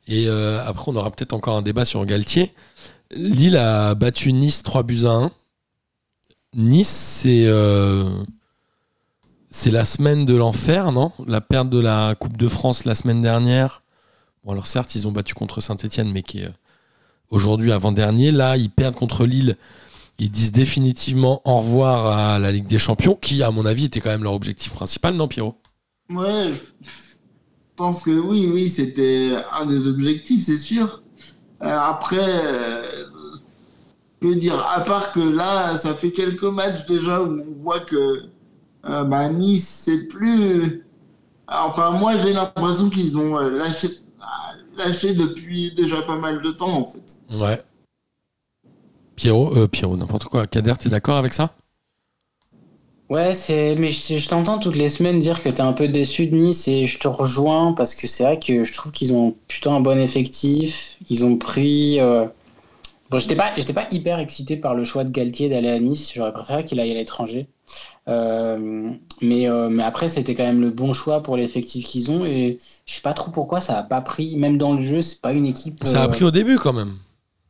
Et euh, après, on aura peut-être encore un débat sur Galtier. Lille a battu Nice 3 buts à 1. Nice, c'est euh, c'est la semaine de l'enfer, non? La perte de la Coupe de France la semaine dernière. Bon, alors certes, ils ont battu contre Saint-Etienne, mais qui est euh, aujourd'hui avant-dernier. Là, ils perdent contre Lille. Ils disent définitivement au revoir à la Ligue des Champions, qui, à mon avis, était quand même leur objectif principal, non, Pierrot? Ouais, je pense que oui, oui, c'était un des objectifs, c'est sûr. Euh, après, euh, que dire, à part que là, ça fait quelques matchs déjà où on voit que euh, bah, Nice, c'est plus. Enfin, moi, j'ai l'impression qu'ils ont lâché, lâché depuis déjà pas mal de temps, en fait. Ouais. Pierrot, euh, Pierrot, n'importe quoi. Kader, t'es d'accord avec ça? Ouais, c'est mais je, je t'entends toutes les semaines dire que t'es un peu déçu de Nice et je te rejoins parce que c'est vrai que je trouve qu'ils ont plutôt un bon effectif. Ils ont pris. euh, Bon, j'étais pas, j'étais pas hyper excité par le choix de Galtier d'aller à Nice. J'aurais préféré qu'il aille à l'étranger. Euh, mais, euh, mais après, c'était quand même le bon choix pour l'effectif qu'ils ont et je sais pas trop pourquoi ça a pas pris. Même dans le jeu, c'est pas une équipe. Ça a euh, pris au début quand même.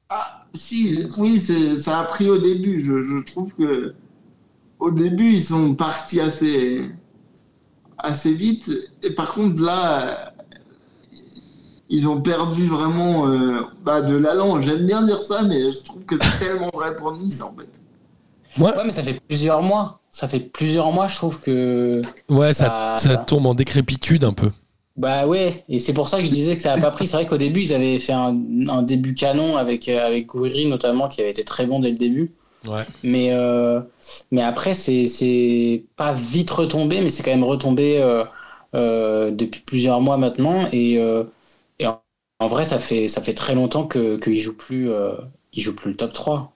Ah, si, oui, ça a pris au début. Je, je trouve que au début, ils sont partis assez, assez vite. Et par contre, là, ils ont perdu vraiment euh, bah, de l'allant. J'aime bien dire ça, mais je trouve que c'est tellement vrai pour Nice, en fait. Ouais, Ouais, mais ça fait plusieurs mois. Ça fait plusieurs mois, je trouve que. ouais ça, ça tombe en décrépitude un peu. Bah ouais, et c'est pour ça que je disais que ça n'a pas pris. C'est vrai qu'au début, ils avaient fait un, un début canon avec, euh, avec Gouiri notamment, qui avait été très bon dès le début. Ouais. Mais, euh, mais après, c'est pas vite retombé, mais c'est quand même retombé euh, euh, depuis plusieurs mois maintenant. Et, et en, en vrai, ça fait, ça fait très longtemps que qu'ils jouent plus, plus le top 3.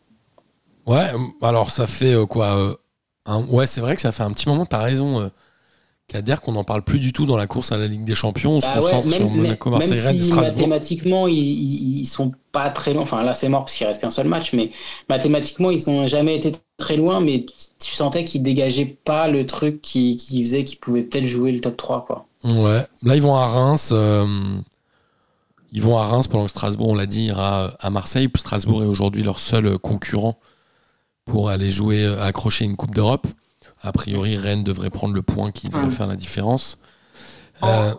Ouais, alors ça fait quoi un- Ouais, c'est vrai que ça fait un petit moment, t'as raison, euh, Kader, qu'on n'en parle plus du tout dans la course à la Ligue des Champions. On se Bah ouais, concentre sur Monaco, Marseille, Rennes si Strasbourg. mathématiquement ils, ils, ils sont pas très loin, enfin là c'est mort parce qu'il reste qu'un seul match, mais mathématiquement ils n'ont jamais été très loin, mais tu sentais qu'ils dégageaient pas le truc qui, qui faisait qu'ils pouvaient peut-être jouer le top 3 quoi. Ouais, là ils vont à Reims. euh, ils vont à Reims pendant que Strasbourg, on l'a dit, ira à Marseille. Strasbourg est aujourd'hui leur seul euh, concurrent pour aller jouer, euh, accrocher une Coupe d'Europe. A priori, Rennes devrait prendre le point qui devrait faire la différence. En- Euh,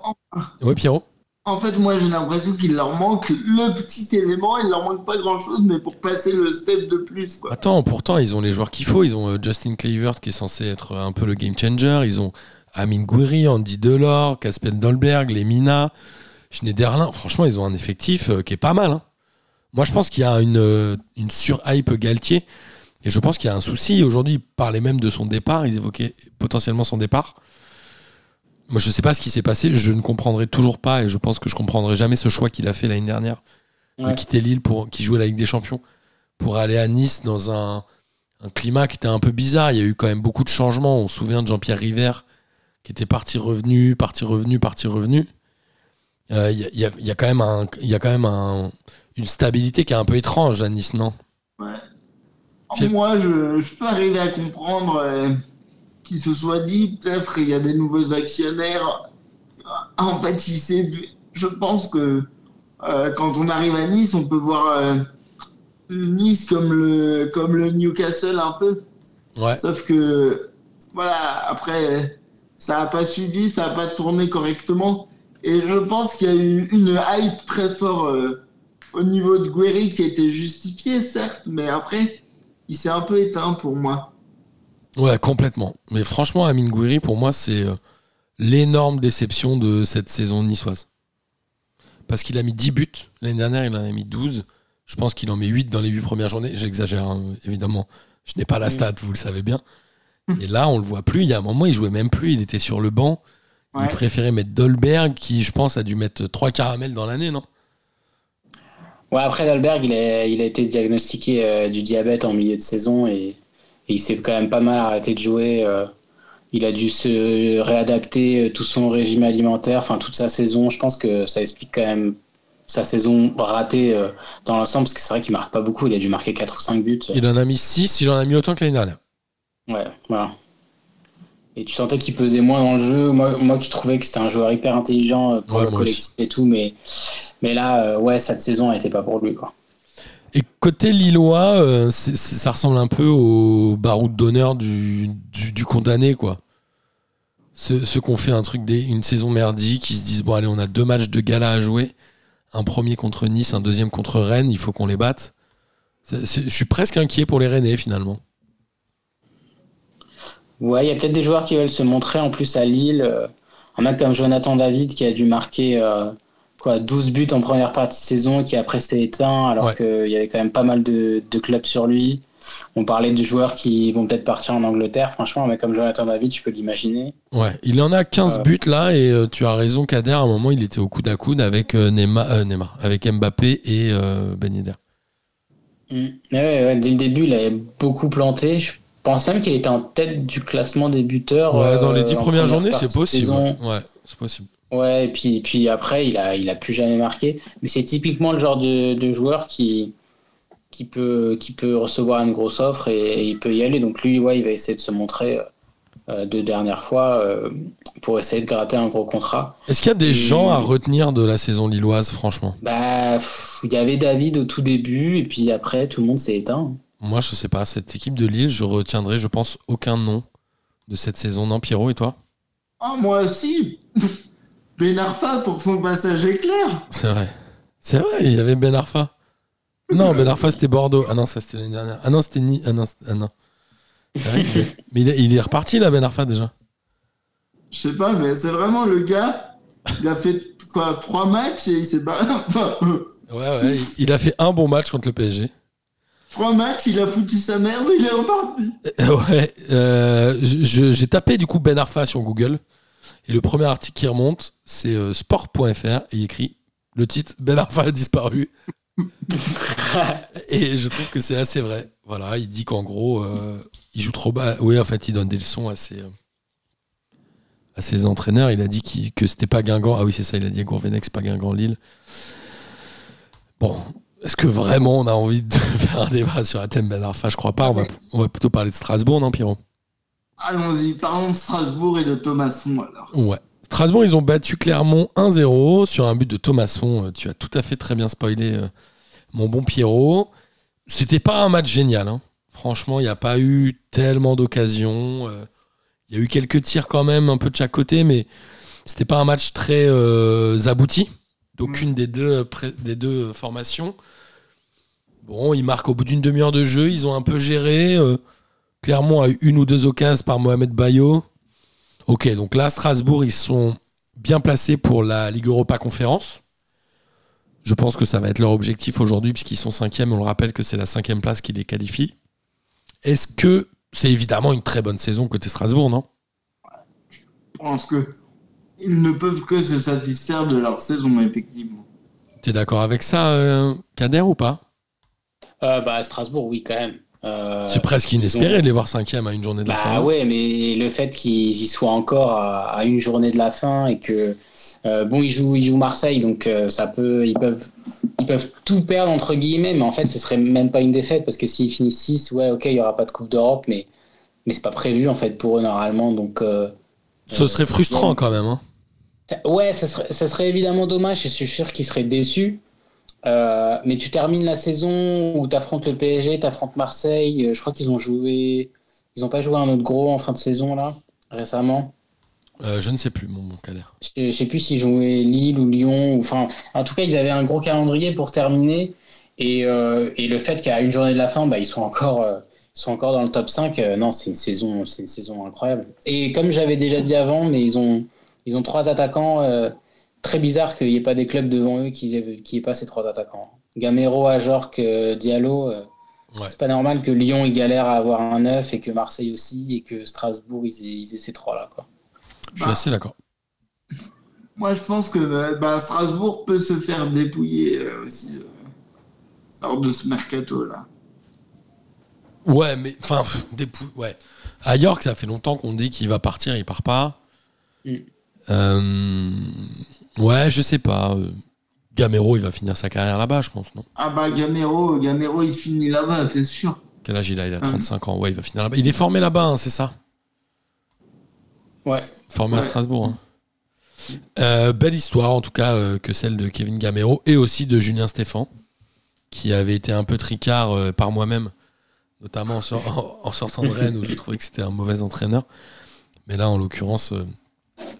ouais, Pierrot en fait, moi, j'ai l'impression qu'il leur manque le petit élément. Il leur manque pas grand-chose, mais pour passer le step de plus, quoi. Attends, pourtant, ils ont les joueurs qu'il faut. Ils ont euh, Justin Kluivert qui est censé être un peu le game changer. Ils ont Amin Gouiri, Andy Delors, Casper Dolberg, Lemina, Schneiderlin. Franchement, ils ont un effectif qui est pas mal. hein. Moi, je pense qu'il y a une, une sur-hype Galtier. Et je pense qu'il y a un souci. Aujourd'hui, ils parlaient même de son départ. Ils évoquaient potentiellement son départ. Moi, je sais pas ce qui s'est passé. Je ne comprendrai toujours pas. Et je pense que je comprendrai jamais ce choix qu'il a fait l'année dernière de Ouais. quitter Lille pour qui jouait la Ligue des Champions pour aller à Nice dans un, un climat qui était un peu bizarre. Il y a eu quand même beaucoup de changements. On se souvient de Jean-Pierre River qui était parti revenu, parti revenu, parti revenu. Euh, Il y, a, y y quand même, un, il y a quand même un- une stabilité qui est un peu étrange à Nice, non? Ouais. Puis- Moi, je, je peux arriver à comprendre euh, qu'il se soit dit, peut-être il y a des nouveaux actionnaires. En fait, il s'est- je pense que euh, quand on arrive à Nice, on peut voir euh, Nice comme le, comme le Newcastle un peu. Ouais. Sauf que, voilà, après, ça n'a pas suivi, ça n'a pas tourné correctement. Et je pense qu'il y a eu une hype très forte au niveau de Guéry qui a été justifiée, certes, mais après, il s'est un peu éteint pour moi. Ouais, complètement. Mais franchement, Amine Gouiri, pour moi, c'est euh, l'énorme déception de cette saison niçoise. Parce qu'il a mis 10 buts. L'année dernière, il en a mis 12. Je pense qu'il en met 8 dans les 8 premières journées. J'exagère, hein, évidemment. Je n'ai pas la stat, vous le savez bien. Et là, on le voit plus. Il y a un moment, il jouait même plus. Il était sur le banc. Il préférait mettre Dolberg, qui, je pense, a dû mettre 3 caramels dans l'année, non? Ouais, après Dalberg, il a, il a été diagnostiqué euh, du diabète en milieu de saison et, et il s'est quand même pas mal arrêté de jouer. euh. il a dû se réadapter euh, tout son régime alimentaire, enfin toute sa saison. Je pense que ça explique quand même sa saison ratée euh, dans l'ensemble, parce que c'est vrai qu'il marque pas beaucoup. Il a dû marquer 4 ou 5 buts. Il en a mis 6. Il en a mis autant que l'année dernière. Ouais, voilà. Et tu sentais qu'il pesait moins dans le jeu. Moi, moi qui trouvais que c'était un joueur hyper intelligent pour Ouais, le collectif et tout, mais, mais là, euh, ouais, cette saison n'était pas pour lui. Quoi. Et côté Lillois, euh, c'est- c'est- ça ressemble un peu au baroud d'honneur du, du, du condamné, quoi. Ceux, ceux qui ont fait un truc des, une saison merdique, qui se disent bon allez, on a deux matchs de gala à jouer, un premier contre Nice, un deuxième contre Rennes, il faut qu'on les batte. C'est- c'est- je suis presque inquiet pour les Rennais finalement. Ouais, il y a peut-être des joueurs qui veulent se montrer en plus à Lille. Euh, Un mec comme Jonathan David qui a dû marquer euh, quoi, 12 buts en première partie de saison qui après s'est éteint alors Ouais. qu'il y avait quand même pas mal de, de clubs sur lui. On parlait de joueurs qui vont peut-être partir en Angleterre. Franchement, mec comme Jonathan David, je peux l'imaginer. Ouais, il en a 15 Ouais. buts là, et euh, tu as raison, Kader, à un moment il était au coude à coude avec euh, Neymar, euh, Neymar, avec Mbappé et euh, Ben Yedder. Mm. Mais ouais, ouais, dès le début, il avait beaucoup planté. Je pense même qu'il était en tête du classement des buteurs. Ouais, dans les euh, 10 en premières journées, c'est possible. Ouais, c'est possible. Ouais, et puis, puis après, il a, il a plus jamais marqué. Mais c'est typiquement le genre de, de joueur qui, qui, peut, qui peut recevoir une grosse offre et, et il peut y aller. Donc lui, ouais, il va essayer de se montrer euh, deux dernières fois euh, pour essayer de gratter un gros contrat. Est-ce qu'il y a des Et- gens à retenir de la saison lilloise, franchement? Bah, pff, il y avait David au tout début et puis après, tout le monde s'est éteint. Moi, je sais pas. Cette équipe de Lille, je retiendrai, je pense, aucun nom de cette saison. Non, Pierrot, et toi? Ah, moi aussi Ben Arfa pour son passage éclair C'est vrai. C'est vrai, il y avait Ben Arfa. Non, Ben Arfa, c'était Bordeaux. Ah non, ça, c'était l'année dernière. Ah non, c'était Ni. Ah non, ah non. C'est vrai que- mais il est, il est reparti, là, Ben Arfa, déjà. Je sais pas, mais c'est vraiment le gars. Il a fait quoi Trois matchs et il s'est barré. Enfin, Ouais, ouais. il- a fait un bon match contre le PSG. trois matchs, il a foutu sa merde et il est reparti. Euh, Ouais, euh, j'ai tapé du coup Ben Arfa sur Google et le premier article qui remonte c'est euh, sport.fr et il écrit le titre Ben Arfa a disparu *laughs* et je trouve que c'est assez vrai. Voilà, il dit qu'en gros euh, il joue trop bas. Oui, en fait, il donne des leçons à ses, euh, à ses entraîneurs. Il a dit que c'était pas Guingamp. Ah oui, c'est ça, il a dit c'est pas Guingamp Lille. Bon, est-ce que vraiment on a envie de *laughs* faire un débat sur la thème Ben Arfa? Je crois pas. On va, on va plutôt parler de Strasbourg, non, Pierrot? Allons-y, parlons de Strasbourg et de Thomasson alors. Strasbourg, ils ont battu Clermont 1-0 sur un but de Thomasson. Euh, Tu as tout à fait très bien spoilé, euh, mon bon Pierrot. C'était pas un match génial. hein. Franchement, il n'y a pas eu tellement d'occasions. Euh, Il y a eu quelques tirs quand même, un peu de chaque côté, mais c'était pas un match très abouti d'aucune des, deux, formations. Bon, ils marquent au bout d'une demi-heure de jeu. Ils ont un peu géré. Clermont a eu une ou deux occasions par Mohamed Bayo. Ok, donc là, Strasbourg, ils sont bien placés pour la Ligue Europa Conférence. Je pense que ça va être leur objectif aujourd'hui, puisqu'ils sont cinquièmes. On le rappelle que c'est la cinquième place qui les qualifie. Est-ce que c'est évidemment une très bonne saison côté Strasbourg, non? Je pense que ils ne peuvent que se satisfaire de leur saison, effectivement. T'es d'accord avec ça, euh, Kader, ou pas? Euh, bah, Strasbourg, oui, quand même. Euh, C'est presque inespéré ont- de les voir cinquième à une journée de la Bah fin. non ouais, mais le fait qu'ils y soient encore à, à une journée de la fin et que euh, bon, ils jouent, ils jouent Marseille, donc euh, ça peut, ils peuvent, ils peuvent tout perdre entre guillemets, mais en fait, ce serait même pas une défaite parce que s'ils finissent 6 ouais, ok, il y aura pas de Coupe d'Europe, mais mais c'est pas prévu en fait pour eux normalement, donc. Ce serait frustrant quand même. hein. Ouais, ça serait, ça serait évidemment dommage et je suis sûr qu'ils seraient déçus. Euh, mais tu termines la saison où tu affrontes le PSG, tu affrontes Marseille. euh, Je crois qu'ils ont joué. Ils n'ont pas joué un autre gros en fin de saison là, récemment. Euh, je ne sais plus, mon Kader. Je, je sais plus s'ils jouaient Lille ou Lyon. Ou, enfin, en tout cas, ils avaient un gros calendrier pour terminer. Et, euh, et le fait qu'à une journée de la fin, bah, ils, sont encore, ils sont encore dans le top 5, euh, non, c'est une, saison, une saison incroyable. Et comme j'avais déjà dit avant, mais ils ont, ils ont trois attaquants. Très bizarre qu'il n'y ait pas des clubs devant eux qui aient, qui aient pas ces trois attaquants. Gamero, Ajorc, euh, Diallo. euh, Ouais. C'est pas normal que Lyon il galère à avoir un neuf et que Marseille aussi et que Strasbourg ils aient, ils aient ces trois là quoi. Je suis Bah. assez d'accord. Moi, je pense que bah, Strasbourg peut se faire dépouiller euh, aussi euh, lors de ce mercato-là. Ouais, mais enfin, pou- ouais. À York, ça fait longtemps qu'on dit qu'il va partir, il part pas. Mm. Euh, ouais, je sais pas. Gamero, il va finir sa carrière là-bas, je pense, non? Ah bah Gamero, Gamero il finit là-bas, c'est sûr. Quel âge il a? Il a Mm. 35 ans. Ouais, il va finir là-bas. Il est formé là-bas, hein, c'est ça? Ouais. Formé à. Strasbourg. hein. Euh, belle histoire, en tout cas, euh, que celle de Kevin Gamero et aussi de Julien Stéphan, qui avait été un peu tricard euh, par moi-même, notamment en, *laughs* en- en sortant de Rennes où je trouvais que c'était un mauvais entraîneur. Mais là, en l'occurrence,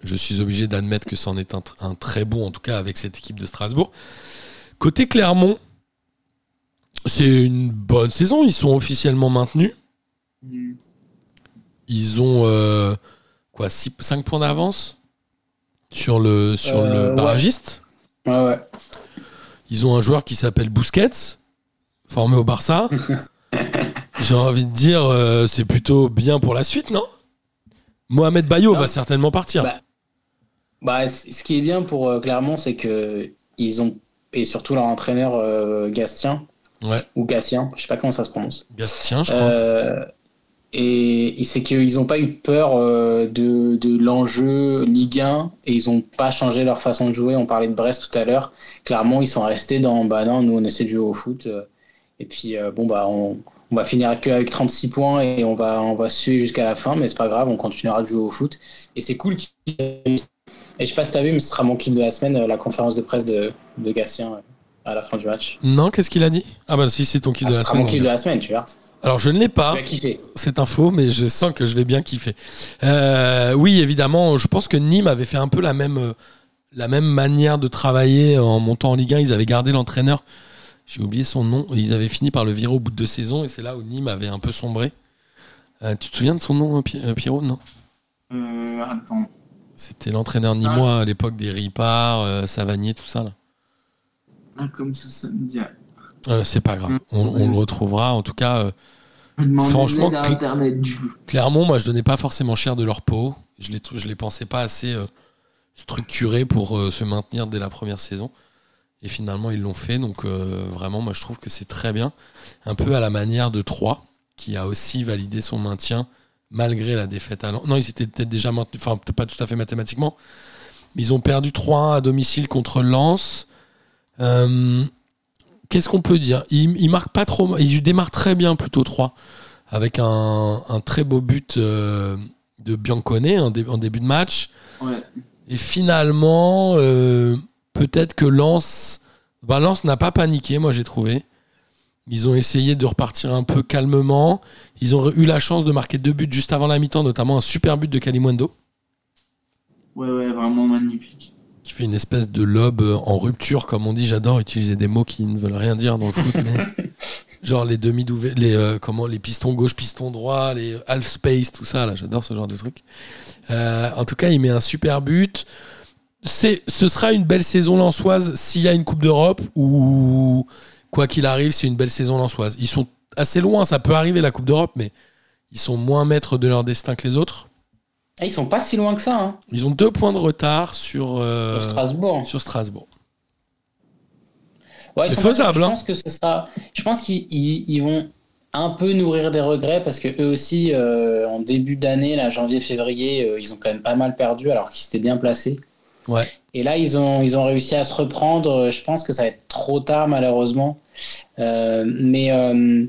je suis obligé d'admettre que c'en est un, tr- un très bon, en tout cas avec cette équipe de Strasbourg. Côté Clermont, c'est une bonne saison. Ils sont officiellement maintenus. Ils ont euh, quoi 5 points d'avance sur le, sur Euh, le barragiste. Ouais, ouais. Ils ont un joueur qui s'appelle Busquets, formé au Barça. *laughs* J'ai envie de dire, euh, c'est plutôt bien pour la suite, non? Mohamed Bayo Non. va certainement partir. Bah, Bah, ce qui est bien pour euh, Clermont, c'est que ils ont et surtout leur entraîneur euh, Gastien ouais, ou Gatien, je sais pas comment ça se prononce. Gastien, je crois. Euh, et et c'est qu'ils n'ont pas eu peur euh, de, de l'enjeu Ligue 1 et ils n'ont pas changé leur façon de jouer. On parlait de Brest tout à l'heure. Clairement, ils sont restés dans bah non, nous on essaie de jouer au foot. Et puis euh, bon bah on, on va finir que avec 36 points et on va on va suer jusqu'à la fin, mais c'est pas grave, on continuera de jouer au foot. Et c'est cool. Et je sais pas si t'as vu, mais ce sera mon kiff de la semaine, euh, la conférence de presse de, de Gatien euh, à la fin du match. Non, qu'est-ce qu'il a dit? Ah bah si, c'est ton kiff Ah, de la semaine. mon kiff donc. de la semaine, tu vois. Alors je ne l'ai pas. Cette info, mais je sens que je vais bien kiffer. Euh, oui, évidemment, je pense que Nîmes avait fait un peu la même, la même manière de travailler en montant en Ligue 1. Ils avaient gardé l'entraîneur, j'ai oublié son nom, ils avaient fini par le virer au bout de deux saisons, et c'est là où Nîmes avait un peu sombré. Euh, tu te souviens de son nom, euh, euh, Pierrot? Non Euh, attends. C'était l'entraîneur nîmois à l'époque des Ripard, euh, Savanier, tout ça. Là. Ah, comme ça, ça me dit. rien. C'est pas grave, on, on le retrouvera. En tout cas, Franchement, Cl- du. Clermont, moi, je donnais pas forcément cher de leur peau. Je les, je les pensais pas assez structurés pour se maintenir dès la première saison. Et finalement, ils l'ont fait. Donc, euh, vraiment, moi, je trouve que c'est très bien. Un peu à la manière de Troyes, qui a aussi validé son maintien malgré la défaite à Lens. Non, ils étaient peut-être déjà maintenus, enfin, peut-être pas tout à fait mathématiquement. Mais ils ont perdu 3-1 à domicile contre Lens. Euh, Qu'est-ce qu'on peut dire? Ils, ils marquent pas trop. Ils démarrent très bien, plutôt 3 avec un, un très beau but euh, de Biancone en, dé- en début de match. Ouais. Et finalement, peut-être que Lens, bah, Lens n'a pas paniqué, moi j'ai trouvé. Ils ont essayé de repartir un peu calmement. Ils ont eu la chance de marquer deux buts juste avant la mi-temps, notamment un super but de Kalimundo, Ouais, ouais, vraiment magnifique. qui fait une espèce de lob euh, en rupture, comme on dit. J'adore utiliser des mots qui ne veulent rien dire dans le foot. mais *laughs* genre les demi les euh, comment les pistons gauche, piston droit, les half space, tout ça là. J'adore ce genre de truc. Euh, en tout cas, il met un super but. C'est, ce sera une belle saison lançoise s'il y a une Coupe d'Europe ou quoi qu'il arrive, c'est une belle saison lançoise. Ils sont assez loin, ça peut arriver la Coupe d'Europe, mais ils sont moins maîtres de leur destin que les autres. Ah, ils sont pas si loin que ça, hein, Ils ont deux points de retard sur, euh, sur Strasbourg. sur Strasbourg. Ouais, C'est pas- faisable, Je hein. pense que ce sera. Je pense qu'ils ils- ils vont un peu nourrir des regrets parce que eux aussi, euh, en début d'année, là, janvier-février, euh, ils ont quand même pas mal perdu alors qu'ils s'étaient bien placés. Ouais. Et là, ils ont, ils ont réussi à se reprendre. Je pense que ça va être trop tard, malheureusement. Euh, mais euh,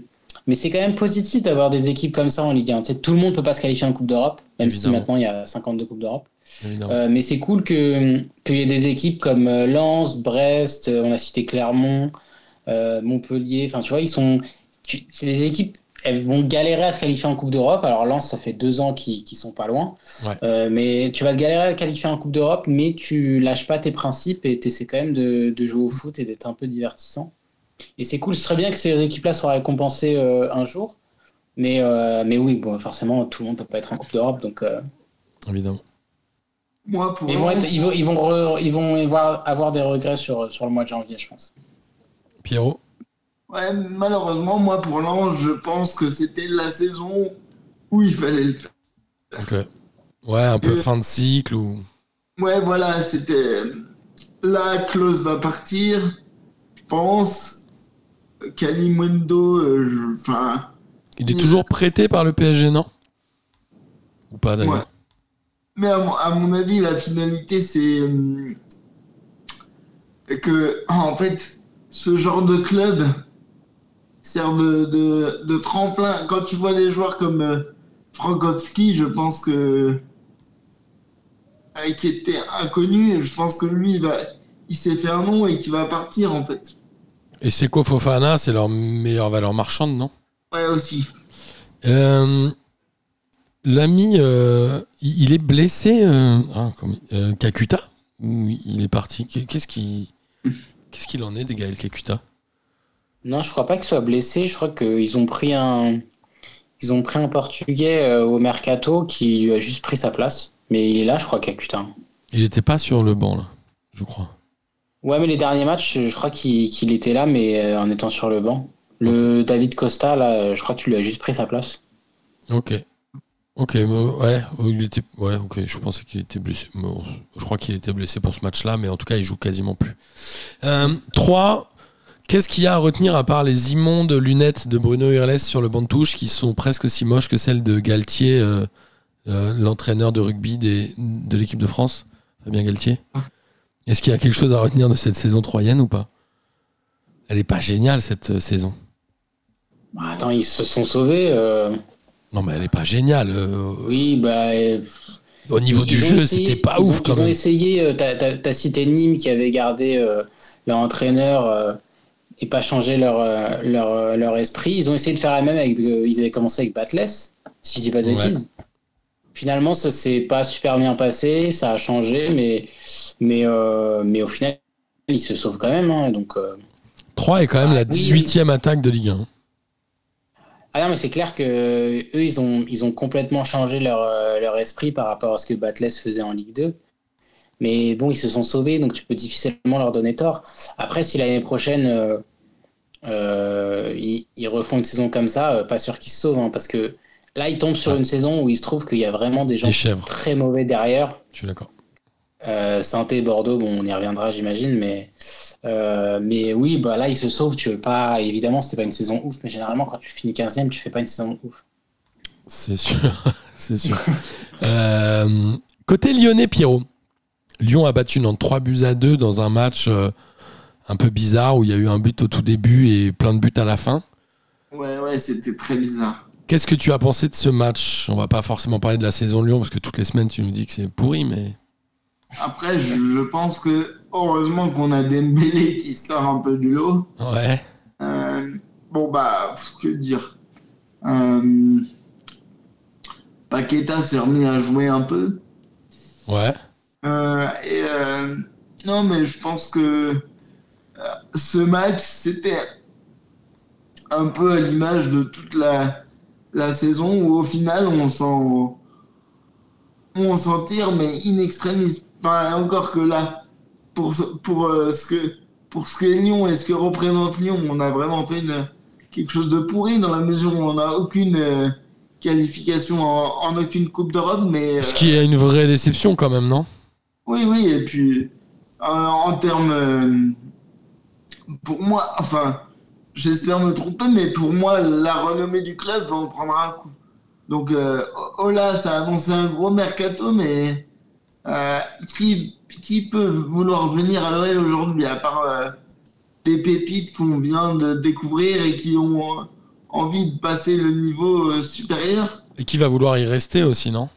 mais c'est quand même positif d'avoir des équipes comme ça en Ligue 1. Tu sais, tout le monde peut pas se qualifier en Coupe d'Europe, même Évidemment. si maintenant il y a 52 Coupes d'Europe. Euh, mais c'est cool que qu'il y ait des équipes comme Lens, Brest, on a cité Clermont, Montpellier. Enfin, tu vois, ils sont. C'est des équipes. Elles vont galérer à se qualifier en Coupe d'Europe. Alors Lens, ça fait deux ans qu'ils sont pas loin. Ouais. Euh, mais tu vas te galérer à qualifier en Coupe d'Europe, mais tu lâches pas tes principes et tu essaies quand même de, de jouer au foot et d'être un peu divertissant. Et c'est cool. Ce serait bien que ces équipes-là soient récompensées euh, un jour. Mais, euh, mais oui, bon, forcément, tout le monde peut pas être en Coupe d'Europe. Donc, euh, Évidemment. Moi, pour Ils vont, être, ils vont, ils vont, re- ils vont avoir, avoir des regrets sur, sur le mois de janvier, je pense. Pierrot? Ouais, malheureusement, moi, pour Lens, je pense que c'était la saison où il fallait le faire. Ok. Ouais, un peu Euh, fin de cycle ou. Ouais, voilà, c'était. Là, Klaus va partir. Je pense. Kalimundo, euh, enfin. Il est toujours prêté par le PSG, non? Ou pas d'ailleurs? Ouais. Mais à mon, à mon avis, la finalité, c'est. hum, que, en fait, ce genre de club sert de, de, de tremplin. Quand tu vois des joueurs comme euh, Frankowski, je pense que. euh, qui était inconnu, je pense que lui, il, va, il s'est fait un nom et qu'il va partir, en fait. Et Seko Fofana, c'est leur meilleure valeur marchande, non? Ouais, aussi. Euh, L'ami, euh, il est blessé, ah, Kakuta? Ou il est parti? Qu'est- Qu'est-ce qui, qu'est-ce qu'il en est des Gaël Kakuta? Non, je crois pas qu'il soit blessé. Je crois qu'ils ont pris un, ils ont pris un Portugais euh, au mercato qui lui a juste pris sa place. Mais il est là, je crois, Kakuta. Il n'était pas sur le banc là, je crois. Ouais, mais les derniers matchs, je crois qu'il était là, mais euh, en étant sur le banc. Le David Costa, là, je crois qu'il lui a juste pris sa place. Ok. Ok, ouais, oh, il était, ouais, ok, je pensais qu'il était blessé. Je crois qu'il était blessé pour ce match-là, mais en tout cas, il joue quasiment plus. Euh, 3. Qu'est-ce qu'il y a à retenir à part les immondes lunettes de Bruno Urles sur le banc de touche qui sont presque aussi moches que celles de Galtier, euh, euh, l'entraîneur de rugby des, de l'équipe de France, Fabien Galtier? Est-ce qu'il y a quelque chose à retenir de cette saison troyenne ou pas? Elle est pas géniale cette euh, saison. Bah, attends, ils se sont sauvés. euh, Non, mais elle est pas géniale. Oui, bah. Au niveau Ils du ont jeu, essayé- c'était pas ils ouf ont, quand ils ont même. essayé, euh, t'as, t'as- cité Nîmes qui avait gardé leur entraîneur euh, et pas changé leur, euh, leur, euh, leur esprit. Ils ont essayé de faire la même avec. euh, ils avaient commencé avec Batless, si je dis pas de Ouais. bêtises. Finalement, ça s'est pas super bien passé, ça a changé, mais, mais, euh, mais au final, ils se sauvent quand même. hein, donc, euh, 3 est quand même la Ah, oui, 18e attaque de Ligue 1. Ah non, mais c'est clair que eux, ils ont, ils ont complètement changé leur, leur esprit par rapport à ce que Batless faisait en Ligue 2. Mais bon, ils se sont sauvés, donc tu peux difficilement leur donner tort. Après, si l'année prochaine, ils, ils refont une saison comme ça, euh, pas sûr qu'ils se sauvent, hein, parce que là, ils tombent sur Ouais. une saison où il se trouve qu'il y a vraiment des gens très mauvais derrière. je suis d'accord. Euh, Sainté, Bordeaux, bon, on y reviendra, j'imagine, mais, euh, mais oui, bah là, ils se sauvent. Tu veux pas, évidemment, c'était pas une saison ouf, mais généralement, quand tu finis 15e, tu fais pas une saison ouf. C'est sûr, *laughs* c'est sûr. Euh, côté lyonnais, Pierrot. Lyon a battu Nantes 3 buts à 2 dans un match euh, un peu bizarre où il y a eu un but au tout début et plein de buts à la fin. Ouais, ouais, c'était très bizarre. Qu'est-ce que tu as pensé de ce match? On va pas forcément parler de la saison de Lyon parce que toutes les semaines tu nous dis que c'est pourri, mais Après, je, je pense que heureusement qu'on a Dembélé qui sort un peu du lot. ouais. Euh, bon, bah, que dire? Euh, Paqueta s'est remis à jouer un peu. Ouais. Euh, et euh, non, mais je pense que ce match, c'était un peu à l'image de toute la, la saison où au final, on s'en on s'en tire, mais in extremis. Enfin, encore que là, pour, ce- pour, euh, ce que, pour ce que est Lyon et ce que représente Lyon, on a vraiment fait une, quelque chose de pourri dans la mesure où on n'a aucune euh, qualification en, en aucune Coupe d'Europe, mais... Ce qui est une vraie déception quand même, non? Oui, oui, et puis euh, en termes. Pour moi, enfin, j'espère me tromper, mais pour moi, la renommée du club va en prendre un coup. Donc, euh, Ola, ça a annoncé un gros mercato, mais euh, qui, qui peut vouloir venir à l'OL aujourd'hui, à part euh, des pépites qu'on vient de découvrir et qui ont euh, envie de passer le niveau supérieur? Et qui va vouloir y rester aussi, non?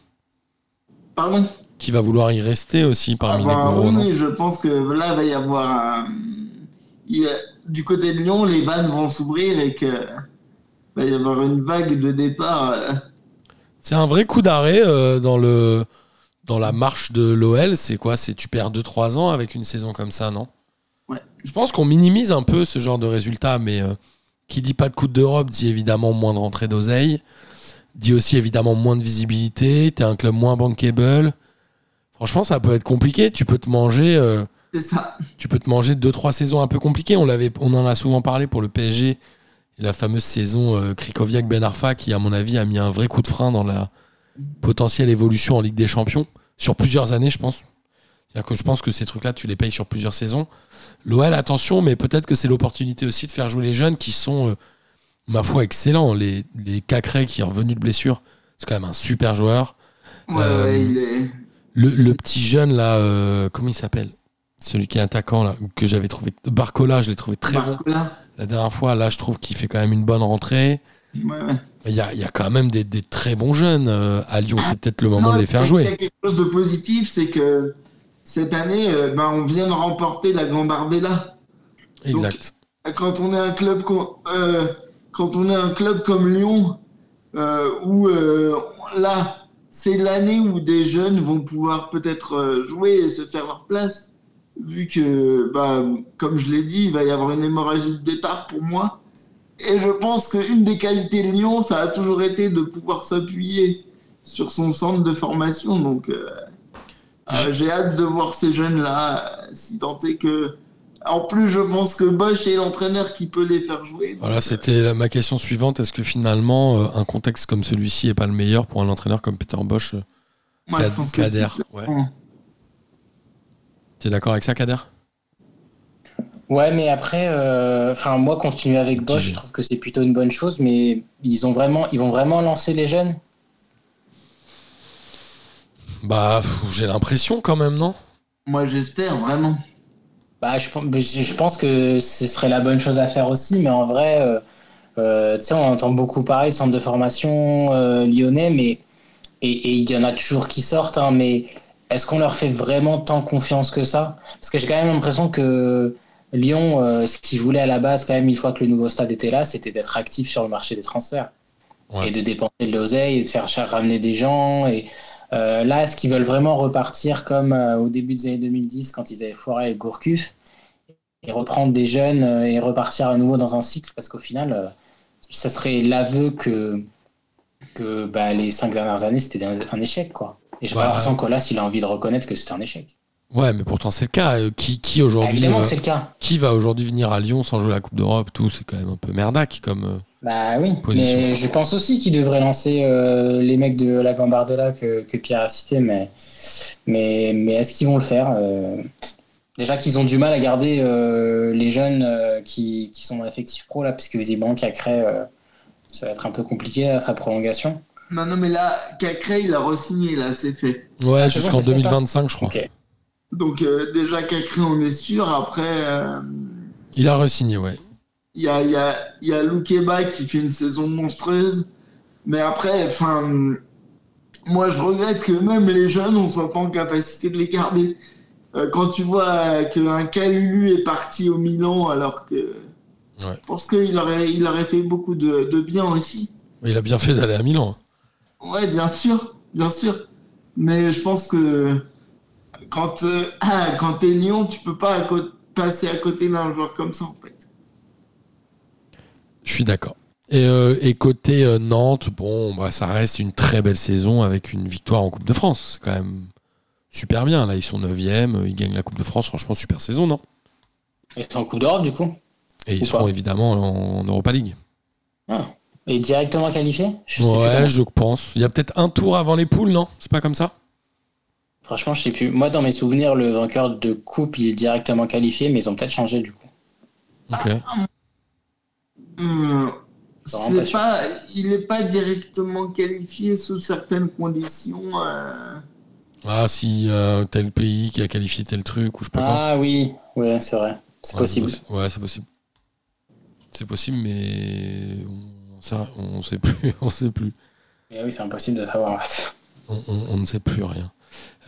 Pardon? Qui va vouloir y rester aussi parmi Ah les bah, gros, oui, non? je pense que là, va y avoir un... il Du côté de Lyon, les vannes vont s'ouvrir et que va y avoir une vague de départ. euh. C'est un vrai coup d'arrêt euh, dans le dans la marche de l'OL. C'est quoi? C'est tu perds 2-3 ans avec une saison comme ça, non? Ouais. Je pense qu'on minimise un peu ce genre de résultat, mais euh, qui dit pas de Coupe d'Europe dit évidemment moins de rentrée d'oseille, dit aussi évidemment moins de visibilité. T'es un club moins bankable. Franchement, ça peut être compliqué. Tu peux te manger, euh, C'est ça. tu peux te manger deux trois saisons un peu compliquées. On l'avait, on en a souvent parlé pour le PSG et la fameuse saison euh, Krikoviak Ben Arfa qui, à mon avis, a mis un vrai coup de frein dans la potentielle évolution en Ligue des Champions sur plusieurs années, je pense. C'est-à-dire que je pense que ces trucs-là, tu les payes sur plusieurs saisons. L'OL, attention, mais peut-être que c'est l'opportunité aussi de faire jouer les jeunes qui sont, euh, ma foi, excellents. Les, les Cacré qui est revenu de blessure, c'est quand même un super joueur. Ouais, Euh, ouais, il est. Le, le petit jeune là, euh, comment il s'appelle? Celui qui est attaquant là, que j'avais trouvé. Barcola, je l'ai trouvé très bon la dernière fois. Là, je trouve qu'il fait quand même une bonne rentrée. Ouais, ouais. Il y a, il y a quand même des, des très bons jeunes euh, à Lyon. C'est peut-être le moment Non, de les faire Il y jouer. a quelque chose de positif, c'est que cette année, euh, ben, on vient de remporter la Gambardella. Exact. Quand on est un club, euh, quand on est un club comme Lyon, où là, c'est l'année où des jeunes vont pouvoir peut-être jouer et se faire leur place, vu que, bah, comme je l'ai dit, il va y avoir une hémorragie de départ pour moi. Et je pense qu'une des qualités de Lyon, ça a toujours été de pouvoir s'appuyer sur son centre de formation. Donc, euh, euh, j'ai hâte de voir ces jeunes-là, euh, si tant est que. En plus, je pense que Bosch est l'entraîneur qui peut les faire jouer. Voilà, c'était ma question suivante. Est-ce que finalement, un contexte comme celui-ci est pas le meilleur pour un entraîneur comme Peter Bosch Moi, je pense que. T'es d'accord avec ça, Kader? Ouais, mais après, euh, enfin moi, continuer avec Bosch, je trouve que c'est plutôt une bonne chose, mais ils ont vraiment, ils vont vraiment lancer les jeunes? Bah, j'ai l'impression quand même, non? Moi, j'espère vraiment. Bah, je, pense- je pense que ce serait la bonne chose à faire aussi, mais en vrai, euh, euh, tu sais, on entend beaucoup parler centre de formation euh, lyonnais, mais et et il y en a toujours qui sortent, hein, mais est-ce qu'on leur fait vraiment tant confiance que ça? Parce que j'ai quand même l'impression que Lyon, euh, ce qu'ils voulaient à la base, quand même, une fois que le nouveau stade était là, c'était d'être actif sur le marché des transferts Ouais. et de dépenser de l'oseille et de faire ramener des gens. Et euh, là, est-ce qu'ils veulent vraiment repartir comme euh, au début des années 2010 quand ils avaient foiré avec Gourcuff et reprendre des jeunes euh, et repartir à nouveau dans un cycle? Parce qu'au final, ça serait l'aveu que, que bah, les cinq dernières années, c'était un, un échec. quoi. Et j'ai Bah, l'impression que là, s'il a envie de reconnaître que c'était un échec. Ouais, mais pourtant c'est le cas. Euh, Qui, qui aujourd'hui, évidemment euh, que c'est le cas. qui va aujourd'hui venir à Lyon sans jouer la Coupe d'Europe Tout, c'est quand même un peu merdac comme. euh, Bah oui, Position. mais je pense aussi qu'ils devraient lancer euh, les mecs de la Gambardella que, que Pierre a cité, mais, mais, mais est-ce qu'ils vont le faire Euh, Déjà qu'ils ont du mal à garder euh, les jeunes euh, qui, qui sont effectifs pro, là, parce que visiblement Cacré, euh, ça va être un peu compliqué à sa prolongation. Non, non, mais là, Cacré, il a re-signé, là, c'est fait. Ouais, Ah, jusqu'en bon, c'est fait, ça 2025, je crois. Donc, euh, déjà, Cacré, on est sûr. Après, euh, Il a re-signé, ouais. il y a, il y a, il y a Loukeba qui fait une saison monstrueuse. Mais après, enfin, moi, je regrette que même les jeunes, on soit pas en capacité de les garder. Euh, quand tu vois qu'un Calulu est parti au Milan, alors que Ouais. je pense qu'il aurait, il aurait fait beaucoup de, de bien aussi. Il a bien fait d'aller à Milan. Ouais, bien sûr, bien sûr. Mais je pense que quand, euh, *clears throat* quand t'es Lyon, tu peux pas à passer à côté d'un joueur comme ça, en fait. Je suis d'accord. Et, euh, et côté euh, Nantes, bon, bah, ça reste une très belle saison avec une victoire en Coupe de France. C'est quand même super bien. Là, ils sont 9e, ils gagnent la Coupe de France. Franchement, super saison, non? Et c'est en Coupe d'Europe, du coup? Et ils seront évidemment en, en Europa League. Ah. Et directement qualifié? Je sais Ouais, je pense. Il y a peut-être un tour avant les poules, non? C'est pas comme ça? Franchement, je sais plus. Moi, dans mes souvenirs, le vainqueur de Coupe, il est directement qualifié, mais ils ont peut-être changé, du coup. Ok. Hum, C'est vraiment c'est pas, il est pas directement qualifié sous certaines conditions. euh, Ah, si euh, tel pays qui a qualifié tel truc ou je sais pas quoi. Ah oui, ouais, c'est vrai. C'est Ouais, possible. possi- Ouais, c'est possible. C'est possible, mais on, ça, on sait plus. *laughs* On sait plus. Mais oui, c'est impossible de savoir. On, on- on ne sait plus rien.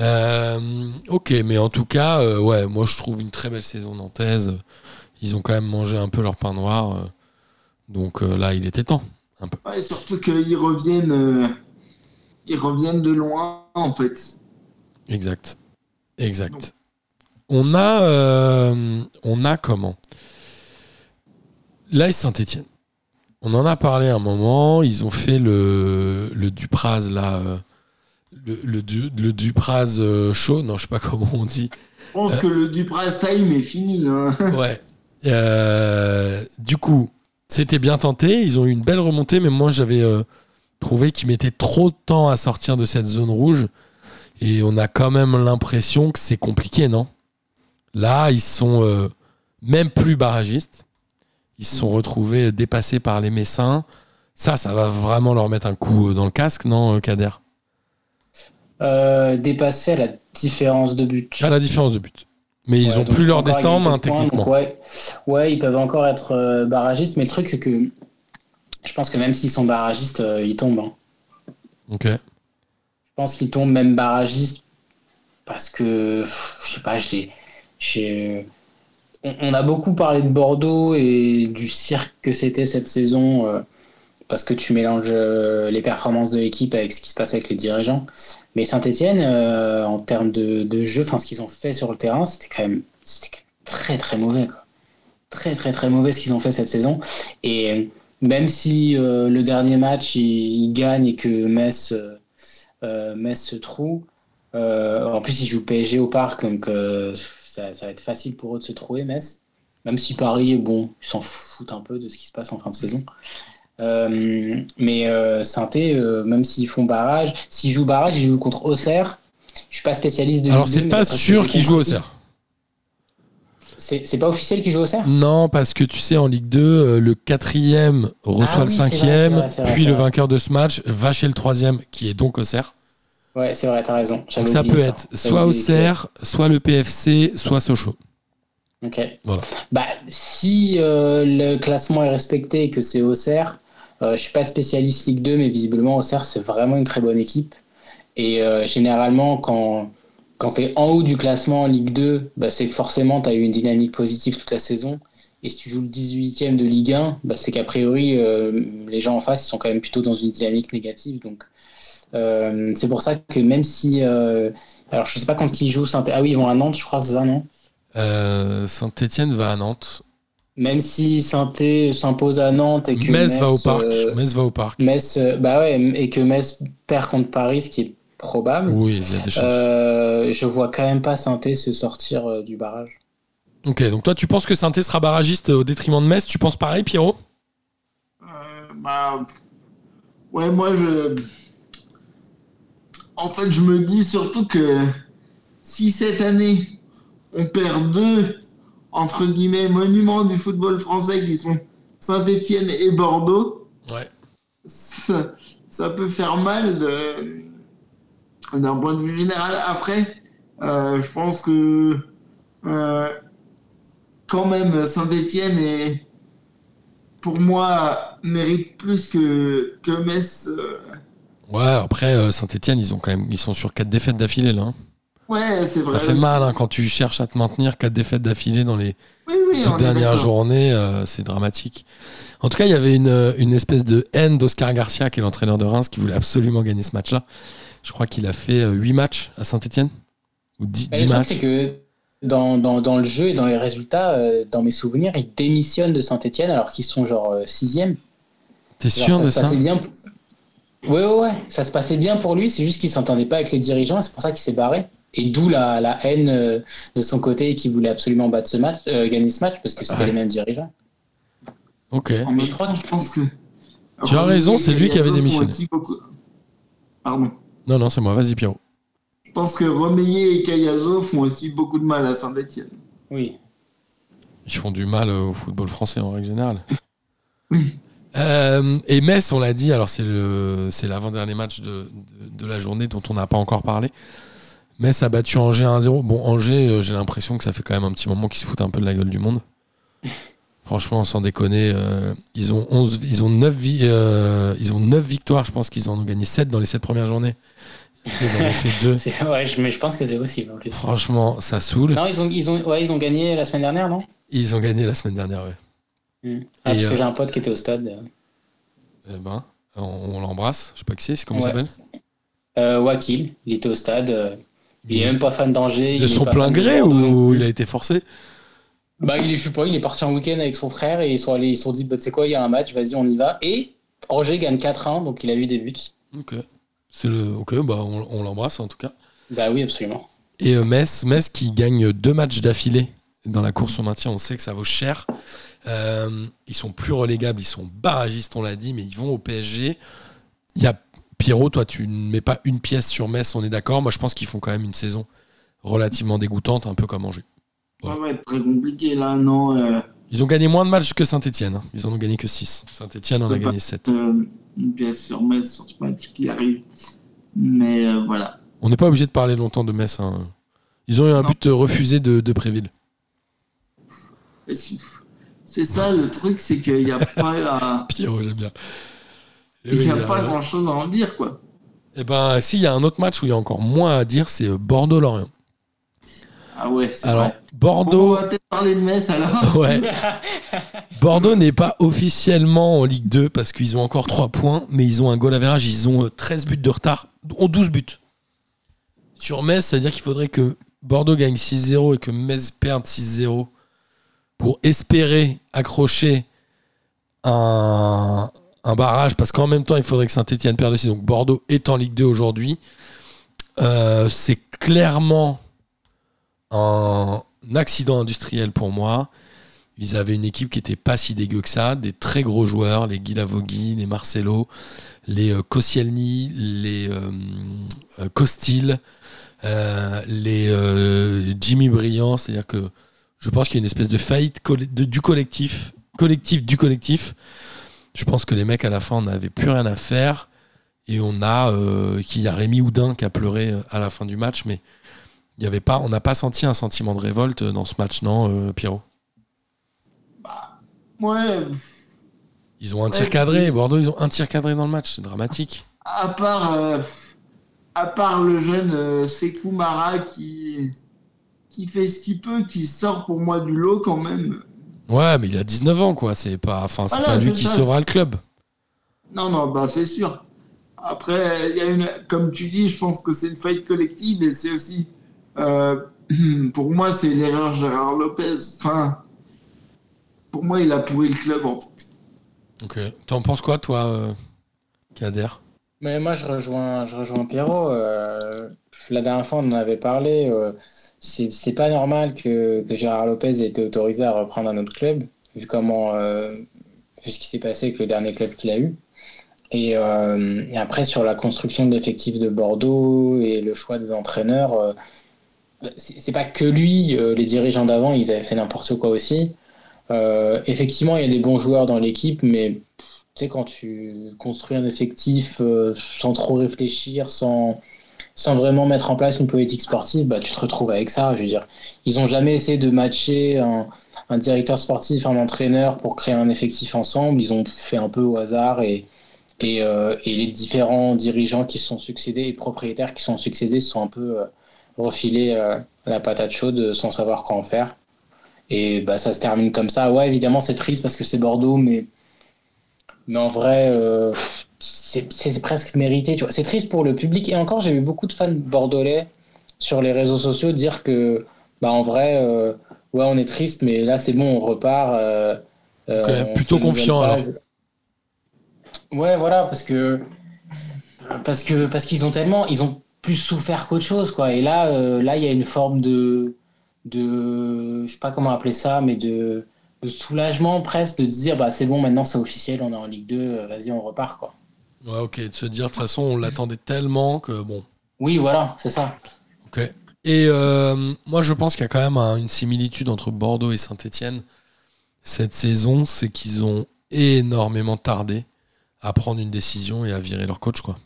Euh, ok, mais en tout cas, euh, ouais, moi je trouve une très belle saison nantaise. Ils ont quand même mangé un peu leur pain noir. euh, donc euh, là, il était temps. Un peu. Ouais, surtout qu'ils reviennent, euh, ils reviennent de loin, en fait. Exact. Exact. On a, euh, on a comment? L'AS Saint-Etienne. On en a parlé un moment. Ils ont fait le, le Dupraz, là, euh, le, le, du- le Dupraz euh, chaud, non, je sais pas comment on dit. Je pense que le Dupraz time est fini. hein. *laughs* Ouais. Euh, du coup, c'était bien tenté. Ils ont eu une belle remontée, mais moi, j'avais euh, trouvé qu'ils mettaient trop de temps à sortir de cette zone rouge. Et on a quand même l'impression que c'est compliqué, non? Là, ils sont même plus barragistes. Ils se sont retrouvés dépassés par les Messins. Ça, ça va vraiment leur mettre un coup dans le casque, non, euh, Kader? Euh, dépasser la différence de but. À la différence de but. Mais ils Ouais, ont donc plus leur destin en main, techniquement. ouais, ouais, ils peuvent encore être euh, barragistes, mais le truc, c'est que je pense que même s'ils sont barragistes, euh, ils tombent. hein. Ok. Je pense qu'ils tombent même barragistes parce que, pff, je sais pas, j'ai. On, a beaucoup parlé de Bordeaux et du cirque que c'était cette saison euh, parce que tu mélanges euh, les performances de l'équipe avec ce qui se passe avec les dirigeants. Mais Saint-Etienne, en termes de, jeu, enfin ce qu'ils ont fait sur le terrain, c'était quand même très très mauvais. Quoi. Très très très mauvais ce qu'ils ont fait cette saison. Et même si euh, le dernier match, ils gagnent et que Metz, euh, euh, Metz se trouve, euh, en plus ils jouent PSG au parc, donc euh, ça, ça va être facile pour eux de se trouver, Metz. Même si Paris, bon, ils s'en foutent un peu de ce qui se passe en fin de saison. Euh, mais euh, Sainté, euh, même s'ils font barrage, s'ils jouent barrage, ils jouent contre Auxerre. Je suis pas spécialiste de Alors, Ligue 2, c'est pas sûr qu'ils jouent au compris- cerf. C'est pas officiel qu'ils jouent Auxerre? Non, parce que tu sais, en Ligue 2, euh, le quatrième reçoit Ah le oui, c'est vrai, cinquième, vrai, vrai, puis le vainqueur de ce match va chez le troisième, qui est donc Auxerre. Ouais, c'est vrai, t'as raison. Donc ça peut être soit Auxerre, soit le PFC, soit Sochaux. Ok. Voilà. Bah, si euh, le classement est respecté et que c'est Auxerre, euh, je suis pas spécialiste Ligue 2, mais visiblement Auxerre c'est vraiment une très bonne équipe. Et euh, généralement, quand, quand tu es en haut du classement en Ligue 2, bah, c'est que forcément tu as eu une dynamique positive toute la saison. Et si tu joues le 18e de Ligue 1, bah, c'est qu'a priori, euh, les gens en face ils sont quand même plutôt dans une dynamique négative. Donc, euh, c'est pour ça que même si. euh, alors, je sais pas quand ils jouent. Saint- Ah oui, ils vont à Nantes, je crois, c'est ça, non? Euh, Saint-Etienne va à Nantes. Même si Sainté s'impose à Nantes et que Metz, va au parc. euh, Metz va au parc. Metz, euh, bah ouais, et que Metz perd contre Paris, ce qui est probable. Oui, il y a des chances. euh, je vois quand même pas Sainté se sortir euh, du barrage. Ok, donc toi, tu penses que Saint-Etienne sera barragiste au détriment de Metz? Tu penses pareil, Pierrot? Euh, bah, ouais, moi, je. En fait, je me dis surtout que si cette année, on perd deux, entre guillemets, monuments du football français qui sont Saint-Etienne et Bordeaux, Ouais. ça, ça peut faire mal d'un point de vue général. Après, euh, je pense que euh, quand même Saint-Etienne est pour moi mérite plus que, que Metz. euh. Ouais, après, euh, Saint-Etienne, ils, ont quand même, ils sont sur 4 défaites d'affilée, là. hein. Ouais, c'est vrai. Ça fait mal hein, quand tu cherches à te maintenir 4 défaites d'affilée dans les Oui, oui, on toutes dernières journées, euh, c'est dramatique. En tout cas, il y avait une, une espèce de haine d'Oscar Garcia, qui est l'entraîneur de Reims, qui voulait absolument gagner ce match-là. Je crois qu'il a fait 8 matchs à Saint-Etienne Ou 10, Mais le truc, matchs c'est que dans, dans, dans le jeu et dans les résultats, euh, dans mes souvenirs, ils démissionnent de Saint-Etienne alors qu'ils sont genre 6 T'es Genre, sûr de se ça? passait bien pour- Ouais, ouais, ouais, ça se passait bien pour lui, c'est juste qu'il s'entendait pas avec les dirigeants, c'est pour ça qu'il s'est barré. Et d'où la, la haine euh, de son côté et qu'il voulait absolument battre ce match, euh, gagner ce match parce que c'était Ouais. les mêmes dirigeants. Ok. En même je crois je pense que. Tu as raison, c'est lui qui avait démissionné. Pardon. Non, non, c'est moi. Vas-y, Pierrot. Je pense que Romeyer et Cayazo font aussi beaucoup de mal à Saint-Etienne. Oui. Ils font du mal au football français en règle générale. Oui. Euh, et Metz, on l'a dit, alors c'est le c'est l'avant-dernier match de, de, de la journée dont on n'a pas encore parlé. Metz a battu Angers 1-0. Bon, Angers, euh, j'ai l'impression que ça fait quand même un petit moment qu'ils se foutent un peu de la gueule du monde. *laughs* Franchement, sans déconner, euh, ils ont 11, ils ont 9, vi- euh, ils ont 9 victoires. Je pense qu'ils en ont gagné 7 dans les 7 premières journées. Ils en ont fait 2. *laughs* C'est- Ouais, je- mais je pense que c'est possible en plus. Franchement, ça saule. Non, ils ont, ils, ont, ouais, ils ont gagné la semaine dernière, non? Ils ont gagné la semaine dernière, ouais. Hmm. Ah, Parce euh, que j'ai un pote qui était au stade. euh. Eh ben, on, on l'embrasse. Je sais pas qui c'est, c'est comment il s'appelle Euh, Wakil, il était au stade. euh, il est même pas fan d'Angers. il De est son plein gré ou il a été forcé Bah, il est, je sais pas, il est parti en week-end avec son frère et ils sont allés, ils se sont dit, bah, tu sais quoi, il y a un match, vas-y, on y va. Et Angers gagne 4-1, donc il a eu des buts. Ok. C'est le. Ok, bah on, on l'embrasse en tout cas. Bah oui, absolument. Et euh, Metz, Metz qui gagne deux matchs d'affilée dans la course au maintien, on sait que ça vaut cher. Euh, ils sont plus relégables, ils sont barragistes, on l'a dit, mais ils vont au PSG. Il y a Pierrot, toi, tu ne mets pas une pièce sur Metz, on est d'accord. Moi, je pense qu'ils font quand même une saison relativement dégoûtante, un peu comme Angers. Ça va être très compliqué là, non euh, Ils ont gagné moins de matchs que Saint-Etienne. Ils en ont gagné que 6. Saint-Etienne en a Ouais, gagné 7. euh, Une pièce sur Metz sur ce match qui arrive. Mais euh, voilà. On n'est pas obligé de parler longtemps de Metz. hein. Ils ont eu un Non. but refusé de, de Préville. Et si- C'est ça le truc, c'est qu'il n'y a *laughs* pas, à- Pierrot, j'aime bien. Eh il oui, y a il pas raison. grand chose à en dire quoi. Eh ben, s'il y a un autre match où il y a encore moins à dire, c'est euh, Bordeaux-Lorient. Ah ouais, c'est Alors, vrai. On Bordeaux, va peut-être parler de Metz alors. *laughs* ouais. Bordeaux n'est pas officiellement en Ligue 2 parce qu'ils ont encore 3 points, mais ils ont un goal average, ils ont euh, 13 buts de retard, ont 12 buts. Sur Metz, ça veut dire qu'il faudrait que Bordeaux gagne 6-0 et que Metz perde 6-0 pour espérer accrocher un, barrage, parce qu'en même temps, il faudrait que Saint-Etienne perde aussi. Donc Bordeaux est en Ligue 2 aujourd'hui. Euh, c'est clairement un accident industriel pour moi. Ils avaient une équipe qui était pas si dégueu que ça, des très gros joueurs, les Guy Lavogui, les Marcelo, les euh, Koscielny, les euh, euh, Costil, euh, les Jimmy Briand, c'est-à-dire que je pense qu'il y a une espèce de faillite de- du collectif, collectif du collectif. Je pense que les mecs à la fin on n'avait plus rien à faire et on a euh, qu'il y a Rémi Houdin qui a pleuré euh, à la fin du match, mais il y avait pas, on n'a pas senti un sentiment de révolte dans ce match, non, euh, Pierrot? Ouais, Ils ont un Ouais, tir cadré. Bordeaux, ils ont un tir cadré dans le match, c'est dramatique. à part, euh, à part le jeune euh, Sekou Mara qui, qui fait ce qu'il peut, qui sort pour moi du lot quand même. Ouais, mais il a 19 ans, quoi. C'est pas, enfin, c'est Voilà, pas lui qui ça. sauvera le club. Non, non, bah c'est sûr. Après, il y a une, comme tu dis, je pense que c'est une faillite collective et c'est aussi, euh, *clears throat* pour moi, c'est l'erreur Gérard Lopez. Enfin, pour moi, il a pourri le club en fait. Ok. T'en penses quoi, toi, euh, Kader? Mais moi, je rejoins, je rejoins Pierrot. euh, la dernière fois, on en avait parlé. C'est pas normal que, que Gérard Lopez ait été autorisé à reprendre un autre club, vu comment, euh, vu ce qui s'est passé avec le dernier club qu'il a eu. Et, euh, et après, sur la construction de l'effectif de Bordeaux et le choix des entraîneurs, euh, c'est pas que lui, euh, les dirigeants d'avant, ils avaient fait n'importe quoi aussi. Effectivement, il y a des bons joueurs dans l'équipe, mais tu sais, quand tu construis un effectif sans trop réfléchir, sans, sans vraiment mettre en place une politique sportive, bah, tu te retrouves avec ça. Je veux dire, ils n'ont jamais essayé de matcher un, directeur sportif, un entraîneur pour créer un effectif ensemble. Ils ont fait un peu au hasard et, et, euh, les différents dirigeants qui se sont succédés et propriétaires qui se sont succédés se sont un peu euh, refilés euh, la patate chaude sans savoir quoi en faire. Et bah, ça se termine comme ça. Ouais, évidemment, c'est triste parce que c'est Bordeaux, mais, mais en vrai, c'est presque mérité. tu vois. C'est triste pour le public. Et encore, j'ai vu beaucoup de fans bordelais sur les réseaux sociaux dire que, bah, en vrai, euh, ouais, on est triste, mais là, c'est bon, on repart. euh, euh, on plutôt confiant, alors. Ouais, voilà, parce que parce que parce qu'ils ont tellement, ils ont plus souffert qu'autre chose, quoi. Et là, là, il y a une forme de de, je sais pas comment appeler ça, mais de, de soulagement presque de dire, bah c'est bon, maintenant c'est officiel, on est en Ligue 2, euh, vas-y, on repart, quoi. Ouais, ok. De se dire, de toute façon, on l'attendait tellement que bon. Oui, voilà, c'est ça. Ok. Et euh, moi, je pense qu'il y a quand même un- une similitude entre Bordeaux et Saint-Etienne cette saison, c'est qu'ils ont énormément tardé à prendre une décision et à virer leur coach, quoi.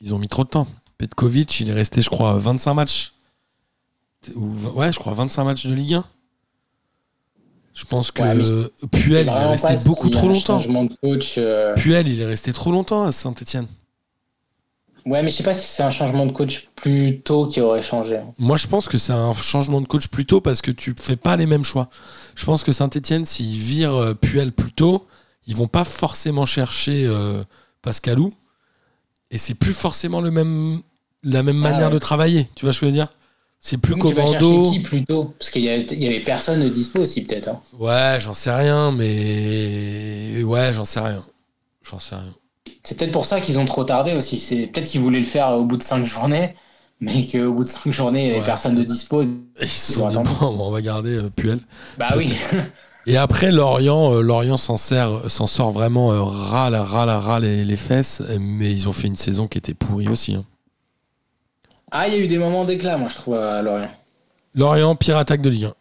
Ils ont mis trop de temps. Petkovic, il est resté, je crois, 25 matchs. Ou ouais, je crois 25 matchs de Ligue 1. Je pense que Ouais, Puel, il est resté beaucoup trop un longtemps. changement de coach. euh, Puel, il est resté trop longtemps à Saint-Etienne. Ouais, mais je sais pas si c'est un changement de coach plus tôt qui aurait changé. Moi, je pense que c'est un changement de coach plus tôt parce que tu fais pas les mêmes choix. Je pense que Saint-Etienne, s'ils virent euh, Puel plus tôt, ils vont pas forcément chercher euh, Pascalou. Et c'est plus forcément le même, la même Ah manière ouais. de travailler. Tu vois ce que je veux dire? C'est plus Donc, tu vas chercher commando. qui plus tôt? Parce qu'il y, avait personne de dispo aussi, peut-être. hein. Ouais, j'en sais rien, mais. Ouais, j'en sais rien. J'en sais rien. C'est peut-être pour ça qu'ils ont trop tardé aussi. C'est peut-être qu'ils voulaient le faire au bout de cinq journées, mais qu'au bout de cinq journées, il n'y avait Ouais, personne de dispo. Ils se sont dit, bon, on va garder euh, Puel. Bah oui. *laughs* Et après, Lorient, euh, Lorient s'en sort vraiment euh, ras, la, ras, la, ras les, les fesses, mais ils ont fait une saison qui était pourrie aussi. hein. Ah, il y a eu des moments d'éclat, moi, je trouve, à Lorient. Lorient, pire attaque de Ligue 1.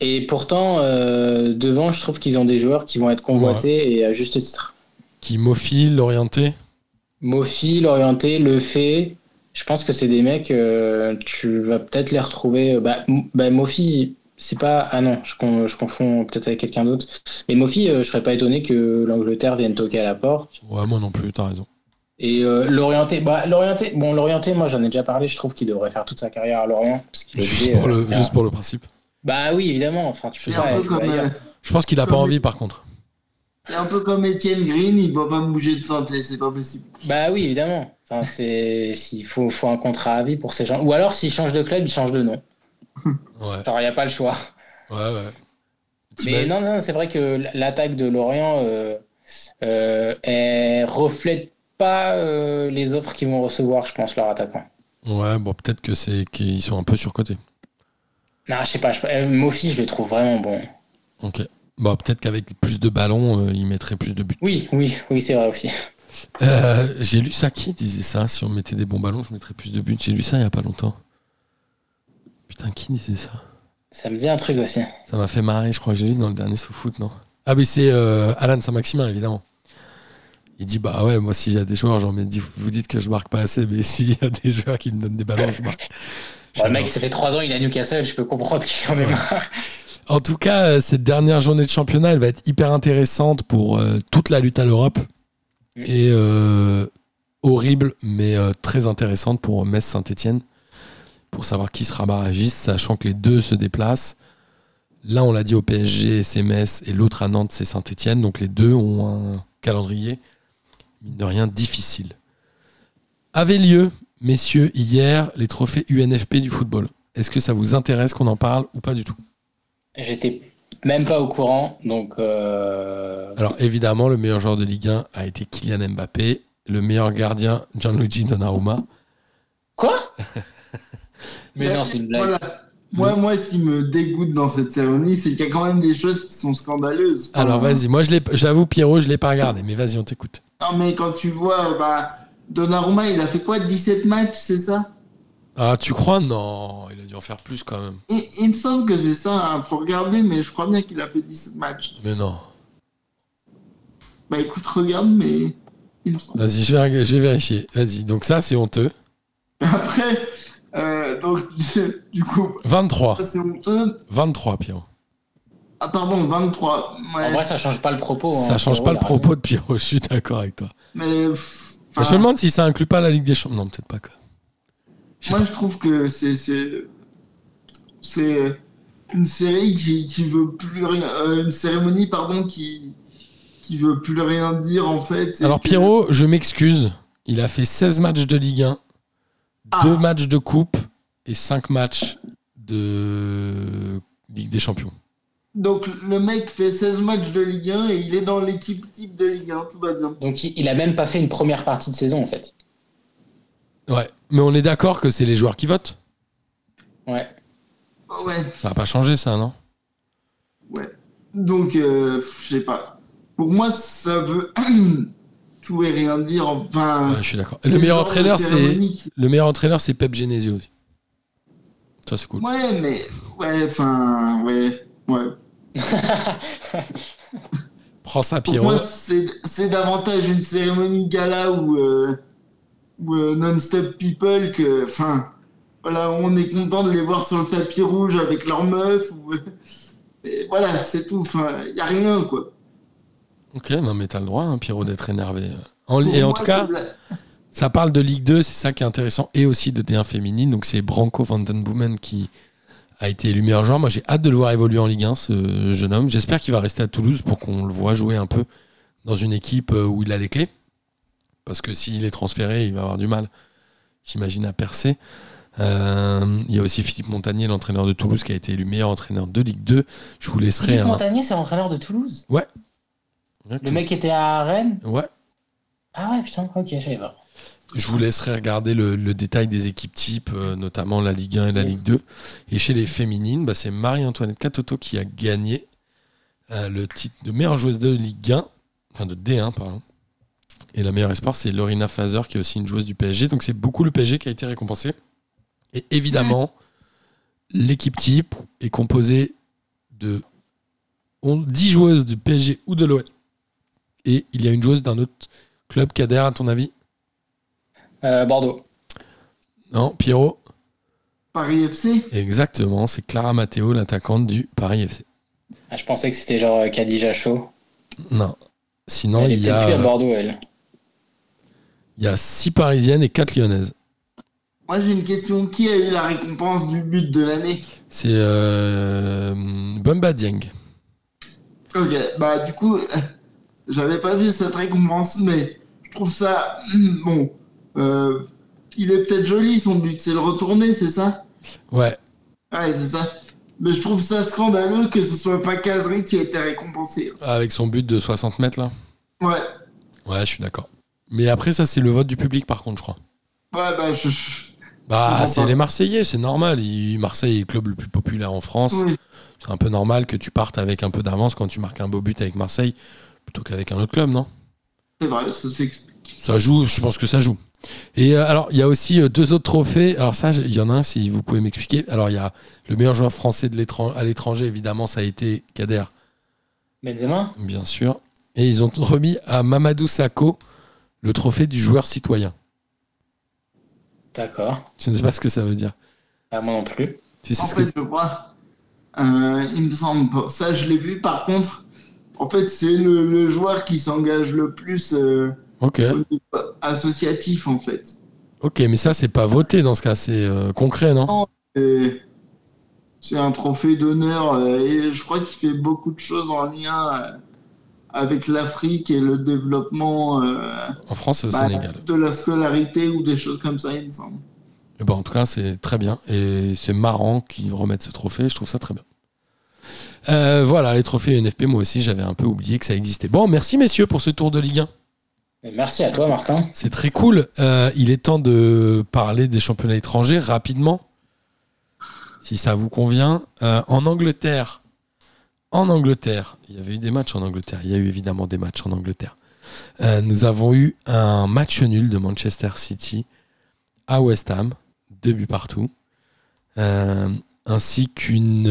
Et pourtant, euh, devant, je trouve qu'ils ont des joueurs qui vont être convoités et à juste titre. Qui Mofil, l'orienté. Mofi, l'orienté, le fait. Je pense que c'est des mecs, euh, tu vas peut-être les retrouver. Bah, bah, Mofi, c'est pas. Ah non, je, con- je confonds peut-être avec quelqu'un d'autre. Mais Mofi, euh, je serais pas étonné que l'Angleterre vienne toquer à la porte. Ouais, moi non plus, t'as raison. Et euh, l'orienté, bah, l'orienté, bon, l'orienté, moi j'en ai déjà parlé, je trouve qu'il devrait faire toute sa carrière à Lorient. Parce qu'il Juste obligé, pour, euh, le, juste pour le principe. Bah oui, évidemment, enfin, tu peux pas comme, euh, Je pense qu'il a pas envie par contre. c'est un peu comme Étienne Green, il va pas bouger de santé, c'est pas possible. Bah oui, évidemment. Enfin, c'est, s'il faut, faut un contrat à vie pour ces gens. Ou alors, s'il change de club, il change de nom. Ouais, Genre, il n'y a pas le choix. ouais, ouais. Mais non, non, c'est vrai que l'attaque de Lorient, euh, euh, elle reflète pas euh, les offres qu'ils vont recevoir, je pense, leurs attaquants. Ouais, bon, peut-être que c'est qu'ils sont un peu surcotés. Non, je sais pas. Je, euh, Mofi, je le trouve vraiment bon. Ok. Bon, peut-être qu'avec plus de ballons, euh, il mettrait plus de buts. Oui, oui, oui, c'est vrai aussi. Euh, J'ai lu ça, qui disait ça? Si on mettait des bons ballons, je mettrais plus de buts. J'ai lu ça il y a pas longtemps. Putain, qui disait ça? Ça me dit un truc aussi. Ça m'a fait marrer, je crois que j'ai lu dans le dernier sous-foot, non? Ah, mais c'est Alan Saint-Maximin, évidemment. Il dit Bah ouais, moi, si j'ai des joueurs, j'en mets 10. Vous dites que je marque pas assez, mais *laughs* s'il y a des joueurs qui me donnent des ballons, je marque. Bon, le mec, ça fait trois ans, il est à Newcastle, je peux comprendre qu'il en ait marre. En tout cas, euh, cette dernière journée de championnat, elle va être hyper intéressante pour euh, toute la lutte à l'Europe. Et euh, horrible, mais euh, très intéressante pour Metz-Saint-Etienne. Pour savoir qui sera barragiste, sachant que les deux se déplacent. L'un, on l'a dit au PSG, c'est Metz, et l'autre à Nantes, c'est Saint-Etienne. Donc les deux ont un calendrier, mine de rien, difficile. Avait lieu, messieurs, hier, les trophées UNFP du football. Est-ce que ça vous intéresse qu'on en parle ou pas du tout? J'étais même pas au courant, donc. euh, Alors évidemment, le meilleur joueur de Ligue 1 a été Kylian Mbappé, le meilleur gardien Gianluigi Donnarumma. Quoi? *laughs* Mais non, c'est une blague. Voilà. Moi, moi, ce qui me dégoûte dans cette cérémonie, c'est qu'il y a quand même des choses qui sont scandaleuses. Alors vas-y, moi je l'ai, j'avoue Pierrot, je l'ai pas regardé, mais vas-y, on t'écoute. Non, mais quand tu vois, bah, Donnarumma, il a fait quoi 17 matchs, c'est ça? Ah, tu crois? Non, il a dû en faire plus quand même. il, il me semble que c'est ça, hein. faut regarder, mais je crois bien qu'il a fait 17 matchs. Mais non. Bah écoute, regarde, mais il me semble. Vas-y, je vais, je vais vérifier. Vas-y, donc ça c'est honteux. *laughs* Après, euh, donc, *laughs* du coup, 23. ça c'est honteux. 23, Pierrot. Ah, pardon, 23. Ouais. En vrai, ça change pas le propos. Ça hein, change pas le propos de Pierrot, je suis d'accord avec toi. mais. je me demande si ça inclut pas la Ligue des Champions. Non, peut-être pas. quoi. Moi, je trouve que c'est c'est c'est une série qui, qui veut plus rien, euh, une cérémonie pardon qui qui veut plus rien dire en fait. et Alors que- Pierrot, je m'excuse. Il a fait 16 matchs de Ligue 1, Ah. 2 matchs de Coupe et 5 matchs de Ligue des Champions. Donc le mec fait 16 matchs de Ligue 1 et il est dans l'équipe type de Ligue 1, tout va bien. Donc, il, a même pas fait une première partie de saison, en fait. Ouais, mais on est d'accord que c'est les joueurs qui votent. Ouais. Ouais, Ça va pas changer ça, non? Ouais. Donc euh, je sais pas. Pour moi, ça veut *clears throat* tout et rien dire. Enfin. Ouais, je suis d'accord. Le meilleur entraîneur, c'est le meilleur entraîneur, c'est Pep Genesio aussi. Ça c'est cool. Ouais, mais ouais, enfin, ouais, ouais. *laughs* Prends ça, Pour Pierrot. moi, c'est davantage une cérémonie gala ou euh, euh, non-stop people que, enfin, voilà, on est content de les voir sur le tapis rouge avec leur meuf. Ou, et voilà, c'est tout. Enfin, y a rien quoi. Ok, non mais t'as le droit, hein, Pierrot, d'être énervé. En- et en moi, tout cas, Ça parle de Ligue 2, c'est ça qui est intéressant, et aussi de D1 féminine. Donc c'est Branco van den Boomen qui a été élu meilleur joueur. Moi j'ai hâte de le voir évoluer en Ligue 1, ce jeune homme. J'espère qu'il va rester à Toulouse pour qu'on le voit jouer un peu dans une équipe euh, où il a les clés. Parce que s'il est transféré, il va avoir du mal, j'imagine, à percer. Euh, il y a aussi Philippe Montagnier, l'entraîneur de Toulouse, qui a été élu meilleur entraîneur de Ligue 2. Je vous laisserai Philippe un... Montagnier, c'est l'entraîneur de Toulouse? Ouais. Le mec était à Rennes? Ouais, Ah ouais, putain, ok, je savais pas. Je vous laisserai regarder le, le détail des équipes types, euh, notamment la Ligue 1 et la Yes. Ligue 2. Et chez les féminines, bah, c'est Marie-Antoinette Catoto qui a gagné euh, le titre de meilleure joueuse de Ligue 1, enfin de D1, pardon. Et la meilleure espoir, c'est Lorina Fazer, qui est aussi une joueuse du PSG. Donc c'est beaucoup le PSG qui a été récompensé. Et évidemment, l'équipe type est composée de 11 10 joueuses du PSG ou de l'OL. Et il y a une joueuse d'un autre club, Kader, à ton avis Bordeaux. Non, Pierrot Paris FC Exactement, c'est Clara Matteo, l'attaquante du Paris FC. Ah, je pensais que c'était genre euh, Khadija Chaud. Non. Sinon, elle il y, a, plus à Bordeaux, elle. il y a six parisiennes et quatre lyonnaises. Moi j'ai une question. Qui a eu la récompense du but de l'année? C'est euh, Bumba Dieng. Ok, bah du coup, euh, *laughs* j'avais pas vu cette récompense, mais je trouve ça *clears throat* bon. Euh, il est peut-être joli son but, c'est le retourner, c'est ça? Ouais, Ouais, c'est ça. Mais je trouve ça scandaleux que ce soit pas Casery qui a été récompensé. avec son but de 60 mètres là? Ouais, Ouais, je suis d'accord. Mais après, ça, c'est le vote du public par contre, je crois. ouais, bah je. Bah, c'est les Marseillais, c'est normal. Il- Marseille est le club le plus populaire en France. oui. C'est un peu normal que tu partes avec un peu d'avance quand tu marques un beau but avec Marseille plutôt qu'avec un autre club, non? C'est vrai, ça s'explique. Ça joue, je pense que ça joue. Et euh, alors, il y a aussi euh, deux autres trophées. Alors ça, il y en a un, si vous pouvez m'expliquer. Alors, il y a le meilleur joueur français de l'étran- à l'étranger, évidemment, ça a été Kader, Benzema bien sûr. Et ils ont remis à Mamadou Sakho le trophée du joueur citoyen. D'accord. Je ne sais pas ce que ça veut dire. Ah, moi non plus. Tu sais En ce que fait, je crois. Euh, il me semble. Ça, je l'ai vu. Par contre, en fait, c'est le, le joueur qui s'engage le plus euh, Ok, associatif, en fait. ok, mais ça, c'est pas voté dans ce cas, c'est euh, concret, non? Et C'est un trophée d'honneur euh, et je crois qu'il fait beaucoup de choses en lien euh, avec l'Afrique et le développement En France, au bah, Sénégal. de la scolarité ou des choses comme ça, il me semble. Eh ben, en tout cas, c'est très bien. Et c'est marrant qu'ils remettent ce trophée. Je trouve ça très bien. Euh, voilà, les trophées NFP, moi aussi, j'avais un peu oublié que ça existait. Bon, merci messieurs pour ce tour de Ligue 1. Merci à toi, Martin. C'est très cool. Euh, il est temps de parler des championnats étrangers rapidement, si ça vous convient. Euh, en Angleterre, en Angleterre, il y avait eu des matchs en Angleterre. Il y a eu évidemment des matchs en Angleterre. Euh, nous avons eu un match nul de Manchester City à West Ham, deux buts partout, ainsi qu'une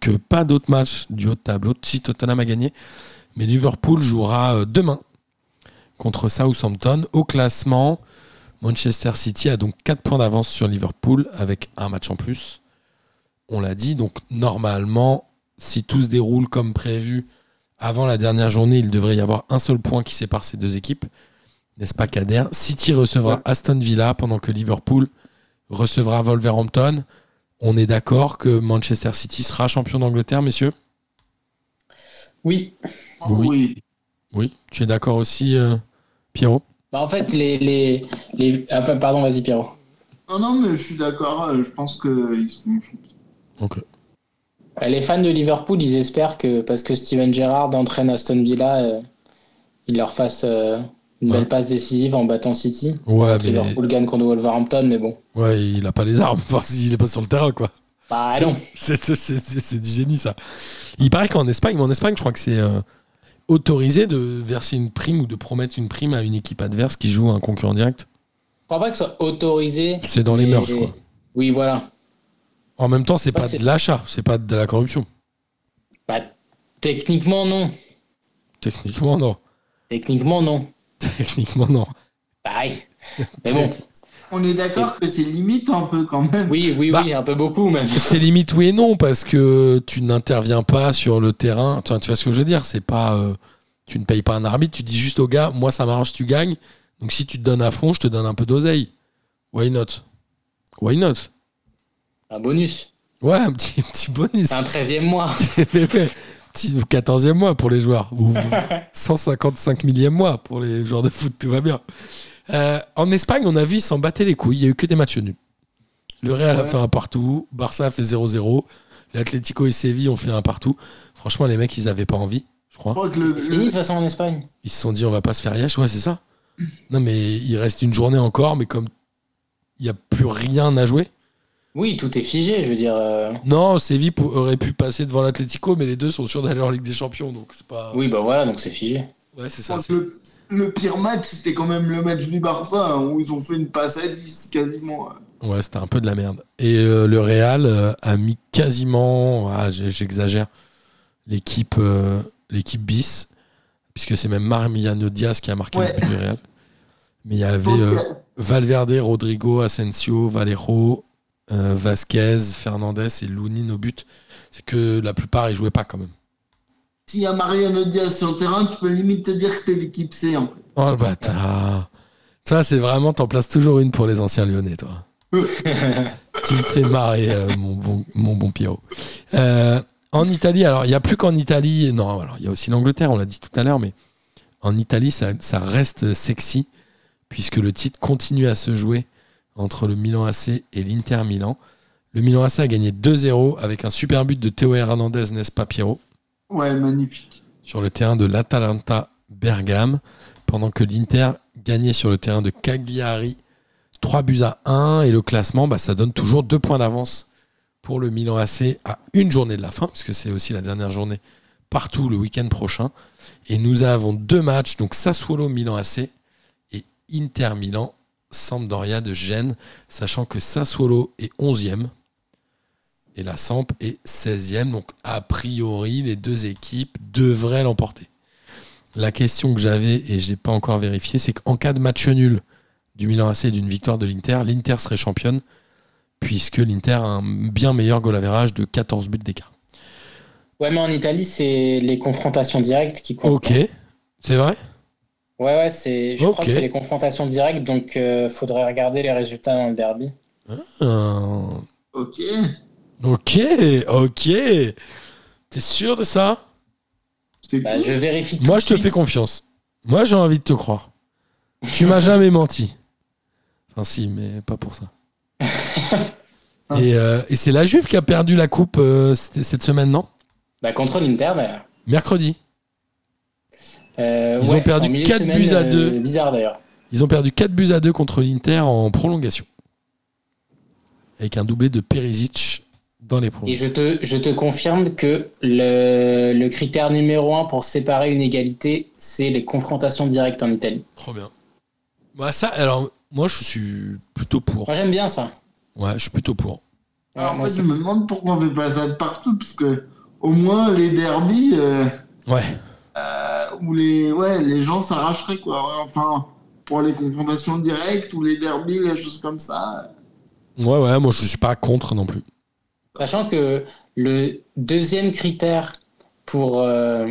que pas d'autres matchs du haut de tableau. Si Tottenham a gagné, mais Liverpool jouera demain contre Southampton. Au classement, Manchester City a donc 4 points d'avance sur Liverpool avec un match en plus. On l'a dit, donc normalement, si tout se déroule comme prévu, avant la dernière journée, il devrait y avoir un seul point qui sépare ces deux équipes. N'est-ce pas, Kader? City recevra Aston Villa pendant que Liverpool recevra Wolverhampton. On est d'accord que Manchester City sera champion d'Angleterre, messieurs? Oui. Oui. Oui. Tu es d'accord aussi, euh, Pierrot Bah, en fait, les. les, les... Ah, pa- pardon, vas-y, Pierrot. Non, non, mais je suis d'accord. euh, Je pense qu'ils sont. Ok. Bah, Les fans de Liverpool, ils espèrent que parce que Steven Gerrard entraîne Aston Villa, euh, il leur fasse euh, une Ouais. belle passe décisive en battant City. Ouais, mais Liverpool gagne contre Wolverhampton, mais bon. ouais, il a pas les armes. Enfin, il est pas sur le terrain, quoi. Bah non. *laughs* C'est du génie, ça. Il paraît qu'en Espagne, mais en Espagne, je crois que c'est euh, autorisé de verser une prime ou de promettre une prime à une équipe adverse qui joue un concurrent direct. Je crois pas que ce soit autorisé. C'est dans les mœurs, quoi. Oui, voilà. En même temps, c'est pas c'est- de l'achat, c'est pas de la corruption. Bah, techniquement, non. Techniquement, non. Techniquement, non. *laughs* Techniquement, non. Pareil. *laughs* Mais bon, On est d'accord que c'est limite un peu quand même. oui, oui, Bah. oui, un peu beaucoup même. *laughs* C'est limite oui et non parce que tu n'interviens pas sur le terrain. Enfin, tu vois ce que je veux dire C'est pas, euh, tu ne payes pas un arbitre. Tu dis juste au gars, moi ça m'arrange, tu gagnes. Donc si tu te donnes à fond, je te donne un peu d'oseille. Why not? Why not? Un bonus. Ouais, un petit, petit bonus. Un 13e mois. *laughs* Mais ouais, petit 14e mois pour les joueurs. Ou *laughs* 155 millième mois pour les joueurs de foot, tout va bien. Euh, en Espagne, on a vu, ils s'en battaient les couilles. Il y a eu que des matchs nuls. Le Real a fait un partout. Barça a fait 0-0. L'Atlético et Séville ont fait un partout. Franchement, les mecs, ils avaient pas envie. je crois. Je crois que le, C'est fini de le- toute façon en Espagne. Ils se sont dit, on va pas se faire yesh, ouais, c'est ça. Non, mais il reste une journée encore, mais comme il n'y a plus rien à jouer. Oui, tout est figé, je veux dire. euh, Non, Séville aurait pu passer devant l'Atlético, mais les deux sont sûrs d'aller en Ligue des Champions, donc c'est pas. Oui, bah voilà, donc c'est figé. Ouais, c'est ça. le, le pire match, c'était quand même le match du Barça, hein, où ils ont fait une passe à 10 quasiment. Ouais, c'était un peu de la merde. Et euh, le Real euh, a mis quasiment, ah, j'exagère, l'équipe euh, l'équipe bis, puisque c'est même Mariano Diaz qui a marqué Ouais. le but du Real. Mais il y avait Valverde, Rodrigo, Asensio, Valero, Vasquez, Fernandez et Lunin au but. C'est que la plupart ils jouaient pas quand même. S'il y a Mariano Diaz sur le terrain, tu peux limite te dire que c'était l'équipe C en fait. Oh le bâtard. Ça c'est vraiment, t'en places toujours une pour les anciens lyonnais, toi. *laughs* tu me fais marrer, euh, mon, bon, mon bon Pierrot. Euh, en Italie, alors il n'y a plus qu'en Italie, non, alors il y a aussi l'Angleterre, on l'a dit tout à l'heure, mais en Italie, ça, ça reste sexy, puisque le titre continue à se jouer entre le Milan AC et l'Inter Milan. Le Milan AC a gagné 2-0 avec un super but de Théo Hernandez, n'est-ce pas Pierrot? Ouais, magnifique. sur le terrain de l'Atalanta Bergame, pendant que l'Inter gagnait sur le terrain de Cagliari 3 buts à 1. Et le classement, bah, ça donne toujours 2 points d'avance pour le Milan AC à une journée de la fin, puisque c'est aussi la dernière journée partout le week-end prochain. Et nous avons deux matchs, donc Sassuolo Milan AC et Inter Milan Sampdoria de Gênes, sachant que Sassuolo est 11e et la Samp est 16e. Donc, a priori, les deux équipes devraient l'emporter. La question que j'avais, et je ne l'ai pas encore vérifié, c'est qu'en cas de match nul du Milan AC et d'une victoire de l'Inter, l'Inter serait championne, puisque l'Inter a un bien meilleur goal average de 14 buts d'écart. Ouais, mais en Italie, c'est les confrontations directes qui comptent. Ok, c'est vrai? Ouais, ouais, c'est, je crois que c'est les confrontations directes, donc euh, faudrait regarder les résultats dans le derby. Euh, Ok. Ok, ok. T'es sûr de ça? Bah, je vérifie. tout Moi, je te suite. fais confiance. Moi, j'ai envie de te croire. Tu m'as jamais menti. Enfin, si, mais pas pour ça. *laughs* Et, euh, et c'est la Juve qui a perdu la coupe euh, cette semaine, non? Bah, contre l'Inter, d'ailleurs. Mercredi. Euh, Ils ouais, ont perdu c'est en milieu de quatre semaine, buts à euh, deux. Bizarre d'ailleurs. Ils ont perdu 4 buts à 2 contre l'Inter en prolongation. Avec un doublé de Perisic dans les Et je te, je te confirme que le, le critère numéro un pour séparer une égalité, c'est les confrontations directes en Italie. Trop bien. Bah, ça, alors, moi, je suis plutôt pour. Moi, j'aime bien ça. Ouais, je suis plutôt pour. Alors, en moi fait, je me demande pourquoi on fait pas ça de partout, parce que au moins les derbies euh, Ouais. euh, où les ouais les gens s'arracheraient quoi. Enfin pour les confrontations directes ou les derbies, les choses comme ça. Ouais, ouais, moi, je suis pas contre non plus. Sachant que le deuxième critère pour, euh,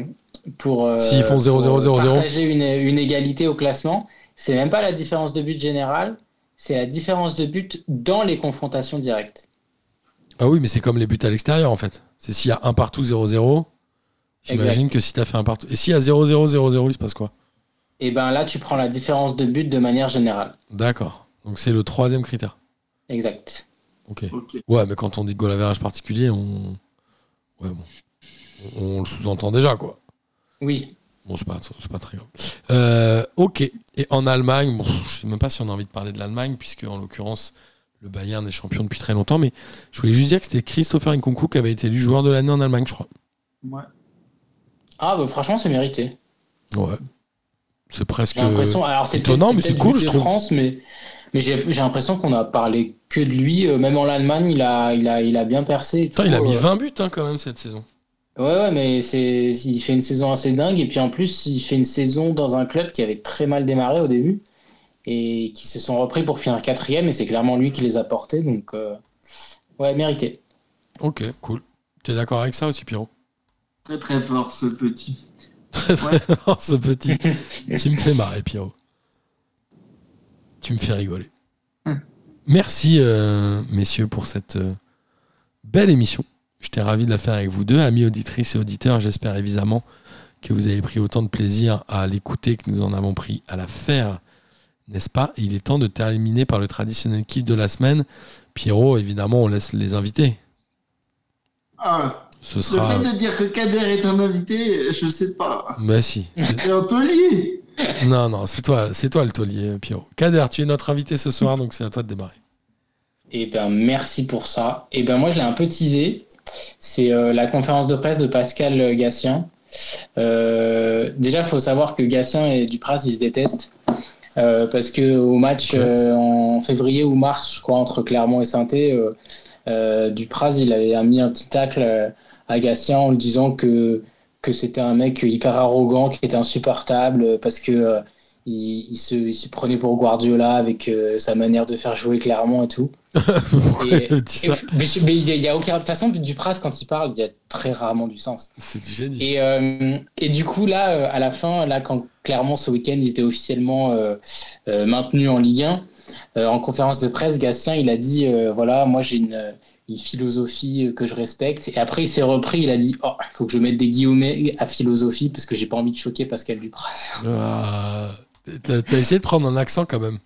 pour, euh, S'ils font 0, pour 0, 0, 0. partager une, une égalité au classement, c'est même pas la différence de but générale, c'est la différence de but dans les confrontations directes. Ah oui, mais c'est comme les buts à l'extérieur, en fait. C'est s'il y a un partout, 0-0. J'imagine que si t'as fait un partout. Et s'il y a 0-0, 0-0, il se passe quoi? Et ben là, tu prends la différence de but de manière générale. D'accord. Donc c'est le troisième critère. Exact. Ok. Ok. Ouais, mais quand on dit goal average particulier, on. Ouais, bon. On, on le sous-entend déjà, quoi. Oui. Bon, c'est pas, c'est pas très grave. Euh, ok. Et en Allemagne, bon, je sais même pas si on a envie de parler de l'Allemagne, puisque en l'occurrence, le Bayern est champion depuis très longtemps. Mais je voulais juste dire que c'était Christopher Nkunku qui avait été élu joueur de l'année en Allemagne, je crois. Ouais. Ah, bah franchement, c'est mérité. Ouais. C'est presque. J'ai l'impression. Alors, c'est étonnant, mais c'est cool, je de trouve. France, mais, mais j'ai j'ai l'impression qu'on a parlé que de lui. Euh, Même en Allemagne, il a, il a, il a bien percé. Putain, il a mis Euh, 20 buts hein, quand même cette saison. Ouais, ouais, mais c'est, il fait une saison assez dingue. Et puis en plus, il fait une saison dans un club qui avait très mal démarré au début et qui se sont repris pour finir quatrième. Et c'est clairement lui qui les a portés. Donc, euh, ouais, mérité. Ok, cool. T'es d'accord avec ça aussi, Pierrot? Très très fort ce petit. Très très fort ce petit. *laughs* tu me fais marrer, Pierrot. Tu me fais rigoler. Hum. Merci, euh, messieurs, pour cette euh, belle émission. J'étais ravi de la faire avec vous deux, amis auditrices et auditeurs. J'espère évidemment que vous avez pris autant de plaisir à l'écouter que nous en avons pris à la faire, n'est-ce pas? Il est temps de terminer par le traditionnel kiff de la semaine. Pierrot, évidemment, on laisse les invités. Ah, ce Le sera. fait de dire que Kader est un invité, je sais pas. Mais si. C'est. *laughs* Non, non, c'est toi, c'est toi le taulier, Pierrot. Kader, tu es notre invité ce soir, donc c'est à toi de démarrer. Eh ben, merci pour ça. Eh ben, moi, je l'ai un peu teasé. C'est euh, la conférence de presse de Pascal Gassien. Euh, déjà, il faut savoir que Gatien et Dupras, ils se détestent. Euh, parce que au match Ouais. en février ou mars, je crois, entre Clermont et saint euh, Dupras, il avait mis un petit tacle à Gatien en lui disant que, que c'était un mec hyper arrogant, qui était insupportable, euh, parce que euh, il, il se, il se prenait pour Guardiola avec euh, sa manière de faire jouer Clermont et tout. *laughs* Et- et- mais il y a- aucun. De toute façon, Dupras, quand il parle, il y a très rarement du sens. C'est du génie. Et, euh, et du coup, là, à la fin, là, quand clairement ce week-end, ils étaient officiellement euh, maintenus en Ligue 1, euh, en conférence de presse, Gatien, il a dit voilà, moi j'ai une, une philosophie euh, que je respecte. Et après, il s'est repris, il a dit oh, il faut que je mette des guillemets à philosophie parce que j'ai pas envie de choquer Pascal Dupras. *laughs* Ah, T'as essayé de prendre un accent quand même.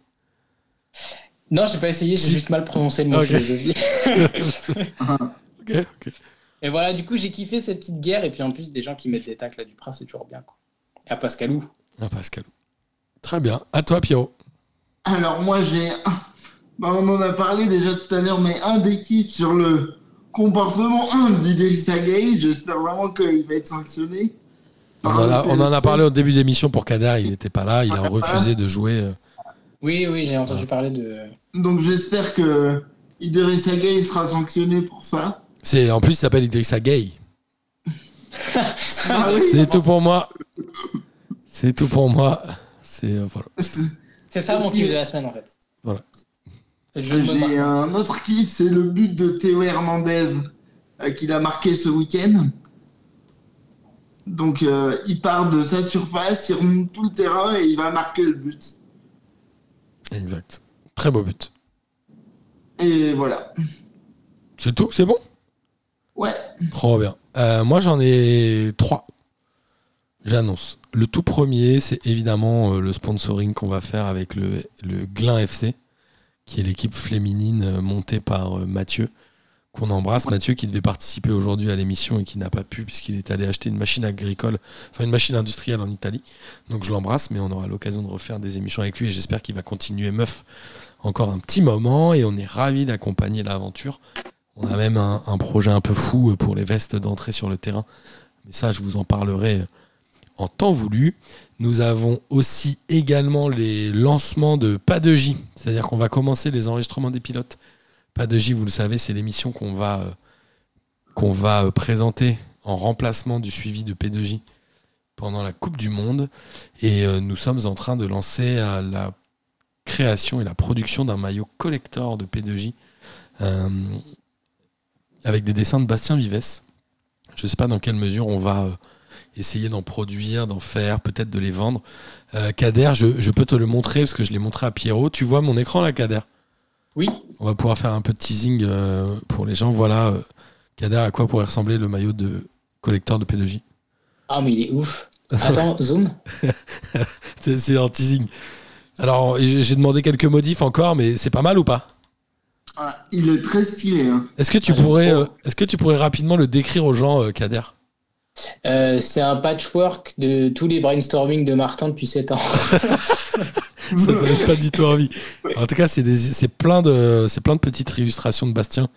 non, j'ai pas essayé, j'ai Si. juste mal prononcé le mot philosophie. *laughs* Ok, ok. Et voilà, du coup, j'ai kiffé cette petite guerre. Et puis en plus, des gens qui mettent des tacles à Dupras, c'est toujours bien. Quoi. Et à Pascalou. Ah, Pascal. Très bien. À toi, Pierrot. Alors moi j'ai... Bah, on en a parlé déjà tout à l'heure, mais un d'équipe sur le comportement d'Idrissa Gueye. J'espère vraiment qu'il va être sanctionné. On en, a, le on en a téléphone. parlé au début d'émission pour Kader, il n'était pas là, il a refusé de jouer. euh. Oui, oui, j'ai entendu parler de. Donc j'espère que Idrissa Gueye sera sanctionné pour ça. C'est En plus, il s'appelle Idrissa Gay. Ah oui, C'est tout pour moi. C'est tout pour moi. C'est euh, voilà. c'est- C'est ça mon kiff de la semaine en fait. Voilà. J'ai un autre clip, c'est le but de Théo Hernandez euh, qu'il a marqué ce week-end. Donc euh, il part de sa surface, il remonte tout le terrain et il va marquer le but. Exact. Très beau but. Et voilà. C'est tout C'est bon? Ouais. Trop bien. Euh, moi, j'en ai trois. J'annonce. Le tout premier, c'est évidemment euh, le sponsoring qu'on va faire avec le, le Glin FC, qui est l'équipe féminine euh, montée par euh, Mathieu, qu'on embrasse. Mathieu qui devait participer aujourd'hui à l'émission et qui n'a pas pu puisqu'il est allé acheter une machine agricole, enfin une machine industrielle en Italie. Donc je l'embrasse, mais on aura l'occasion de refaire des émissions avec lui et j'espère qu'il va continuer meuf encore un petit moment et on est ravis d'accompagner l'aventure. On a même un, un projet un peu fou pour les vestes d'entrée sur le terrain. Mais ça, je vous en parlerai en temps voulu. Nous avons aussi également les lancements de Pas de J. C'est-à-dire qu'on va commencer les enregistrements des pilotes. Pas de J, vous le savez, c'est l'émission qu'on va, euh, va euh, présenter en remplacement du suivi de P2J pendant la Coupe du Monde. Et euh, nous sommes en train de lancer la création et la production d'un maillot collector de P2J. euh, avec des dessins de Bastien Vives. Je ne sais pas dans quelle mesure on va essayer d'en produire, d'en faire, peut-être de les vendre. Euh, Kader, je, je peux te le montrer parce que je l'ai montré à Pierrot. Tu vois mon écran là, Kader? Oui, On va pouvoir faire un peu de teasing euh, pour les gens. Voilà, euh, Kader, à quoi pourrait ressembler le maillot de collecteur de P2J ah mais il est ouf. Attends, *laughs* zoom. C'est c'est en teasing. Alors, j'ai demandé quelques modifs encore, mais c'est pas mal ou pas? Ah, il est très stylé. Hein. Est-ce que tu Ah, pourrais, euh, est-ce que tu pourrais rapidement le décrire aux gens, euh, Kader? Euh, c'est un patchwork de tous les brainstorming de Martin depuis 7 ans. *laughs* Ça donne pas du tout envie. En tout cas, c'est plein de, c'est plein de petites illustrations de Bastien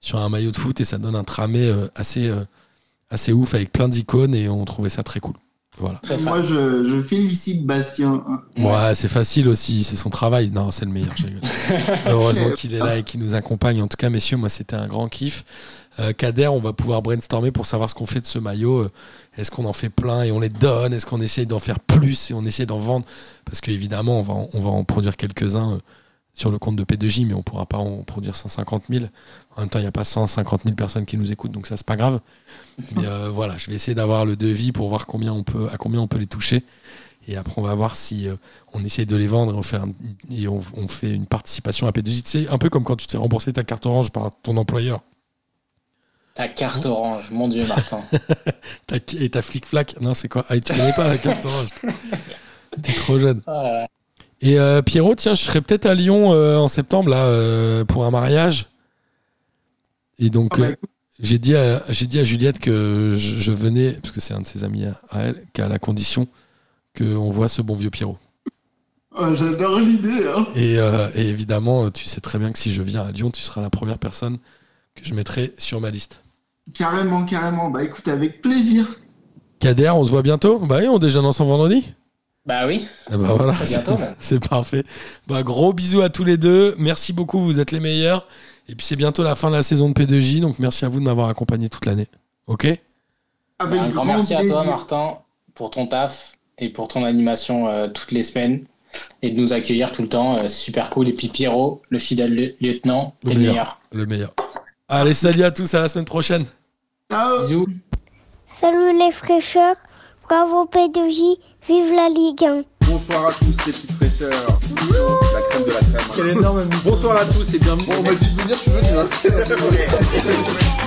sur un maillot de foot et ça donne un tramé euh, assez, euh, assez ouf avec plein d'icônes et on trouvait ça très cool. Voilà. Moi, je, je félicite Bastien. Ouais, c'est facile aussi, c'est son travail. Non, c'est le meilleur. *laughs* Heureusement qu'il est là et qu'il nous accompagne. En tout cas, messieurs, moi, c'était un grand kiff. Euh, Kader, on va pouvoir brainstormer pour savoir ce qu'on fait de ce maillot. Euh, Est-ce qu'on en fait plein et on les donne? Est-ce qu'on essaye d'en faire plus et on essaie d'en vendre? Parce qu'évidemment, on va, on va en produire quelques-uns euh, sur le compte de P2J, mais on pourra pas en produire 150 000. En même temps, il n'y a pas 150 000 personnes qui nous écoutent, donc ça, c'est pas grave. Mais *laughs* voilà, je vais essayer d'avoir le devis pour voir combien on peut, à combien on peut les toucher. Et après, on va voir si on essaie de les vendre et on fait, fait une participation à P2J. C'est un peu comme quand tu te fais rembourser ta carte orange par ton employeur Ta carte orange, mon dieu Martin. *laughs* Ta- et ta flic-flac. Non, c'est quoi? Ah, tu connais pas la carte orange T'es trop jeune. Oh là là. Et euh, Pierrot, tiens, je serais peut-être à Lyon euh, en septembre là euh, pour un mariage. Et donc, Ah bah, euh, J'ai dit, à, j'ai dit à Juliette que je, je venais, parce que c'est un de ses amis à, à elle, qu'à la condition qu'on voit ce bon vieux Pierrot. Oh, J'adore l'idée. Hein. Et, euh, et évidemment, tu sais très bien que si je viens à Lyon, tu seras la première personne que je mettrai sur ma liste. Carrément, carrément. Bah écoute, avec plaisir. Kader, on se voit bientôt? Bah oui, on déjeune ensemble vendredi Bah oui, bah voilà, *laughs* c'est parfait. Bah gros bisous à tous les deux. Merci beaucoup, vous êtes les meilleurs. Et puis c'est bientôt la fin de la saison de P2J, donc merci à vous de m'avoir accompagné toute l'année. Ok? Avec Un grand merci à toi. Martin, pour ton taf et pour ton animation euh, toutes les semaines et de nous accueillir tout le temps. euh, super cool. Et puis Pierrot, le fidèle li- lieutenant, Le t'es le meilleur. meilleur. Le meilleur. Allez, salut à tous, à la semaine prochaine. Ciao. Bisous. Salut les fraîcheurs, bravo P2J, vive la Ligue 1. Bonsoir à tous les petites fraîcheurs. La crème de la crème. Quel énorme Bonsoir à tous et bienvenue. Bon, on m'a dit de venir, je suis venu. Hein. *laughs*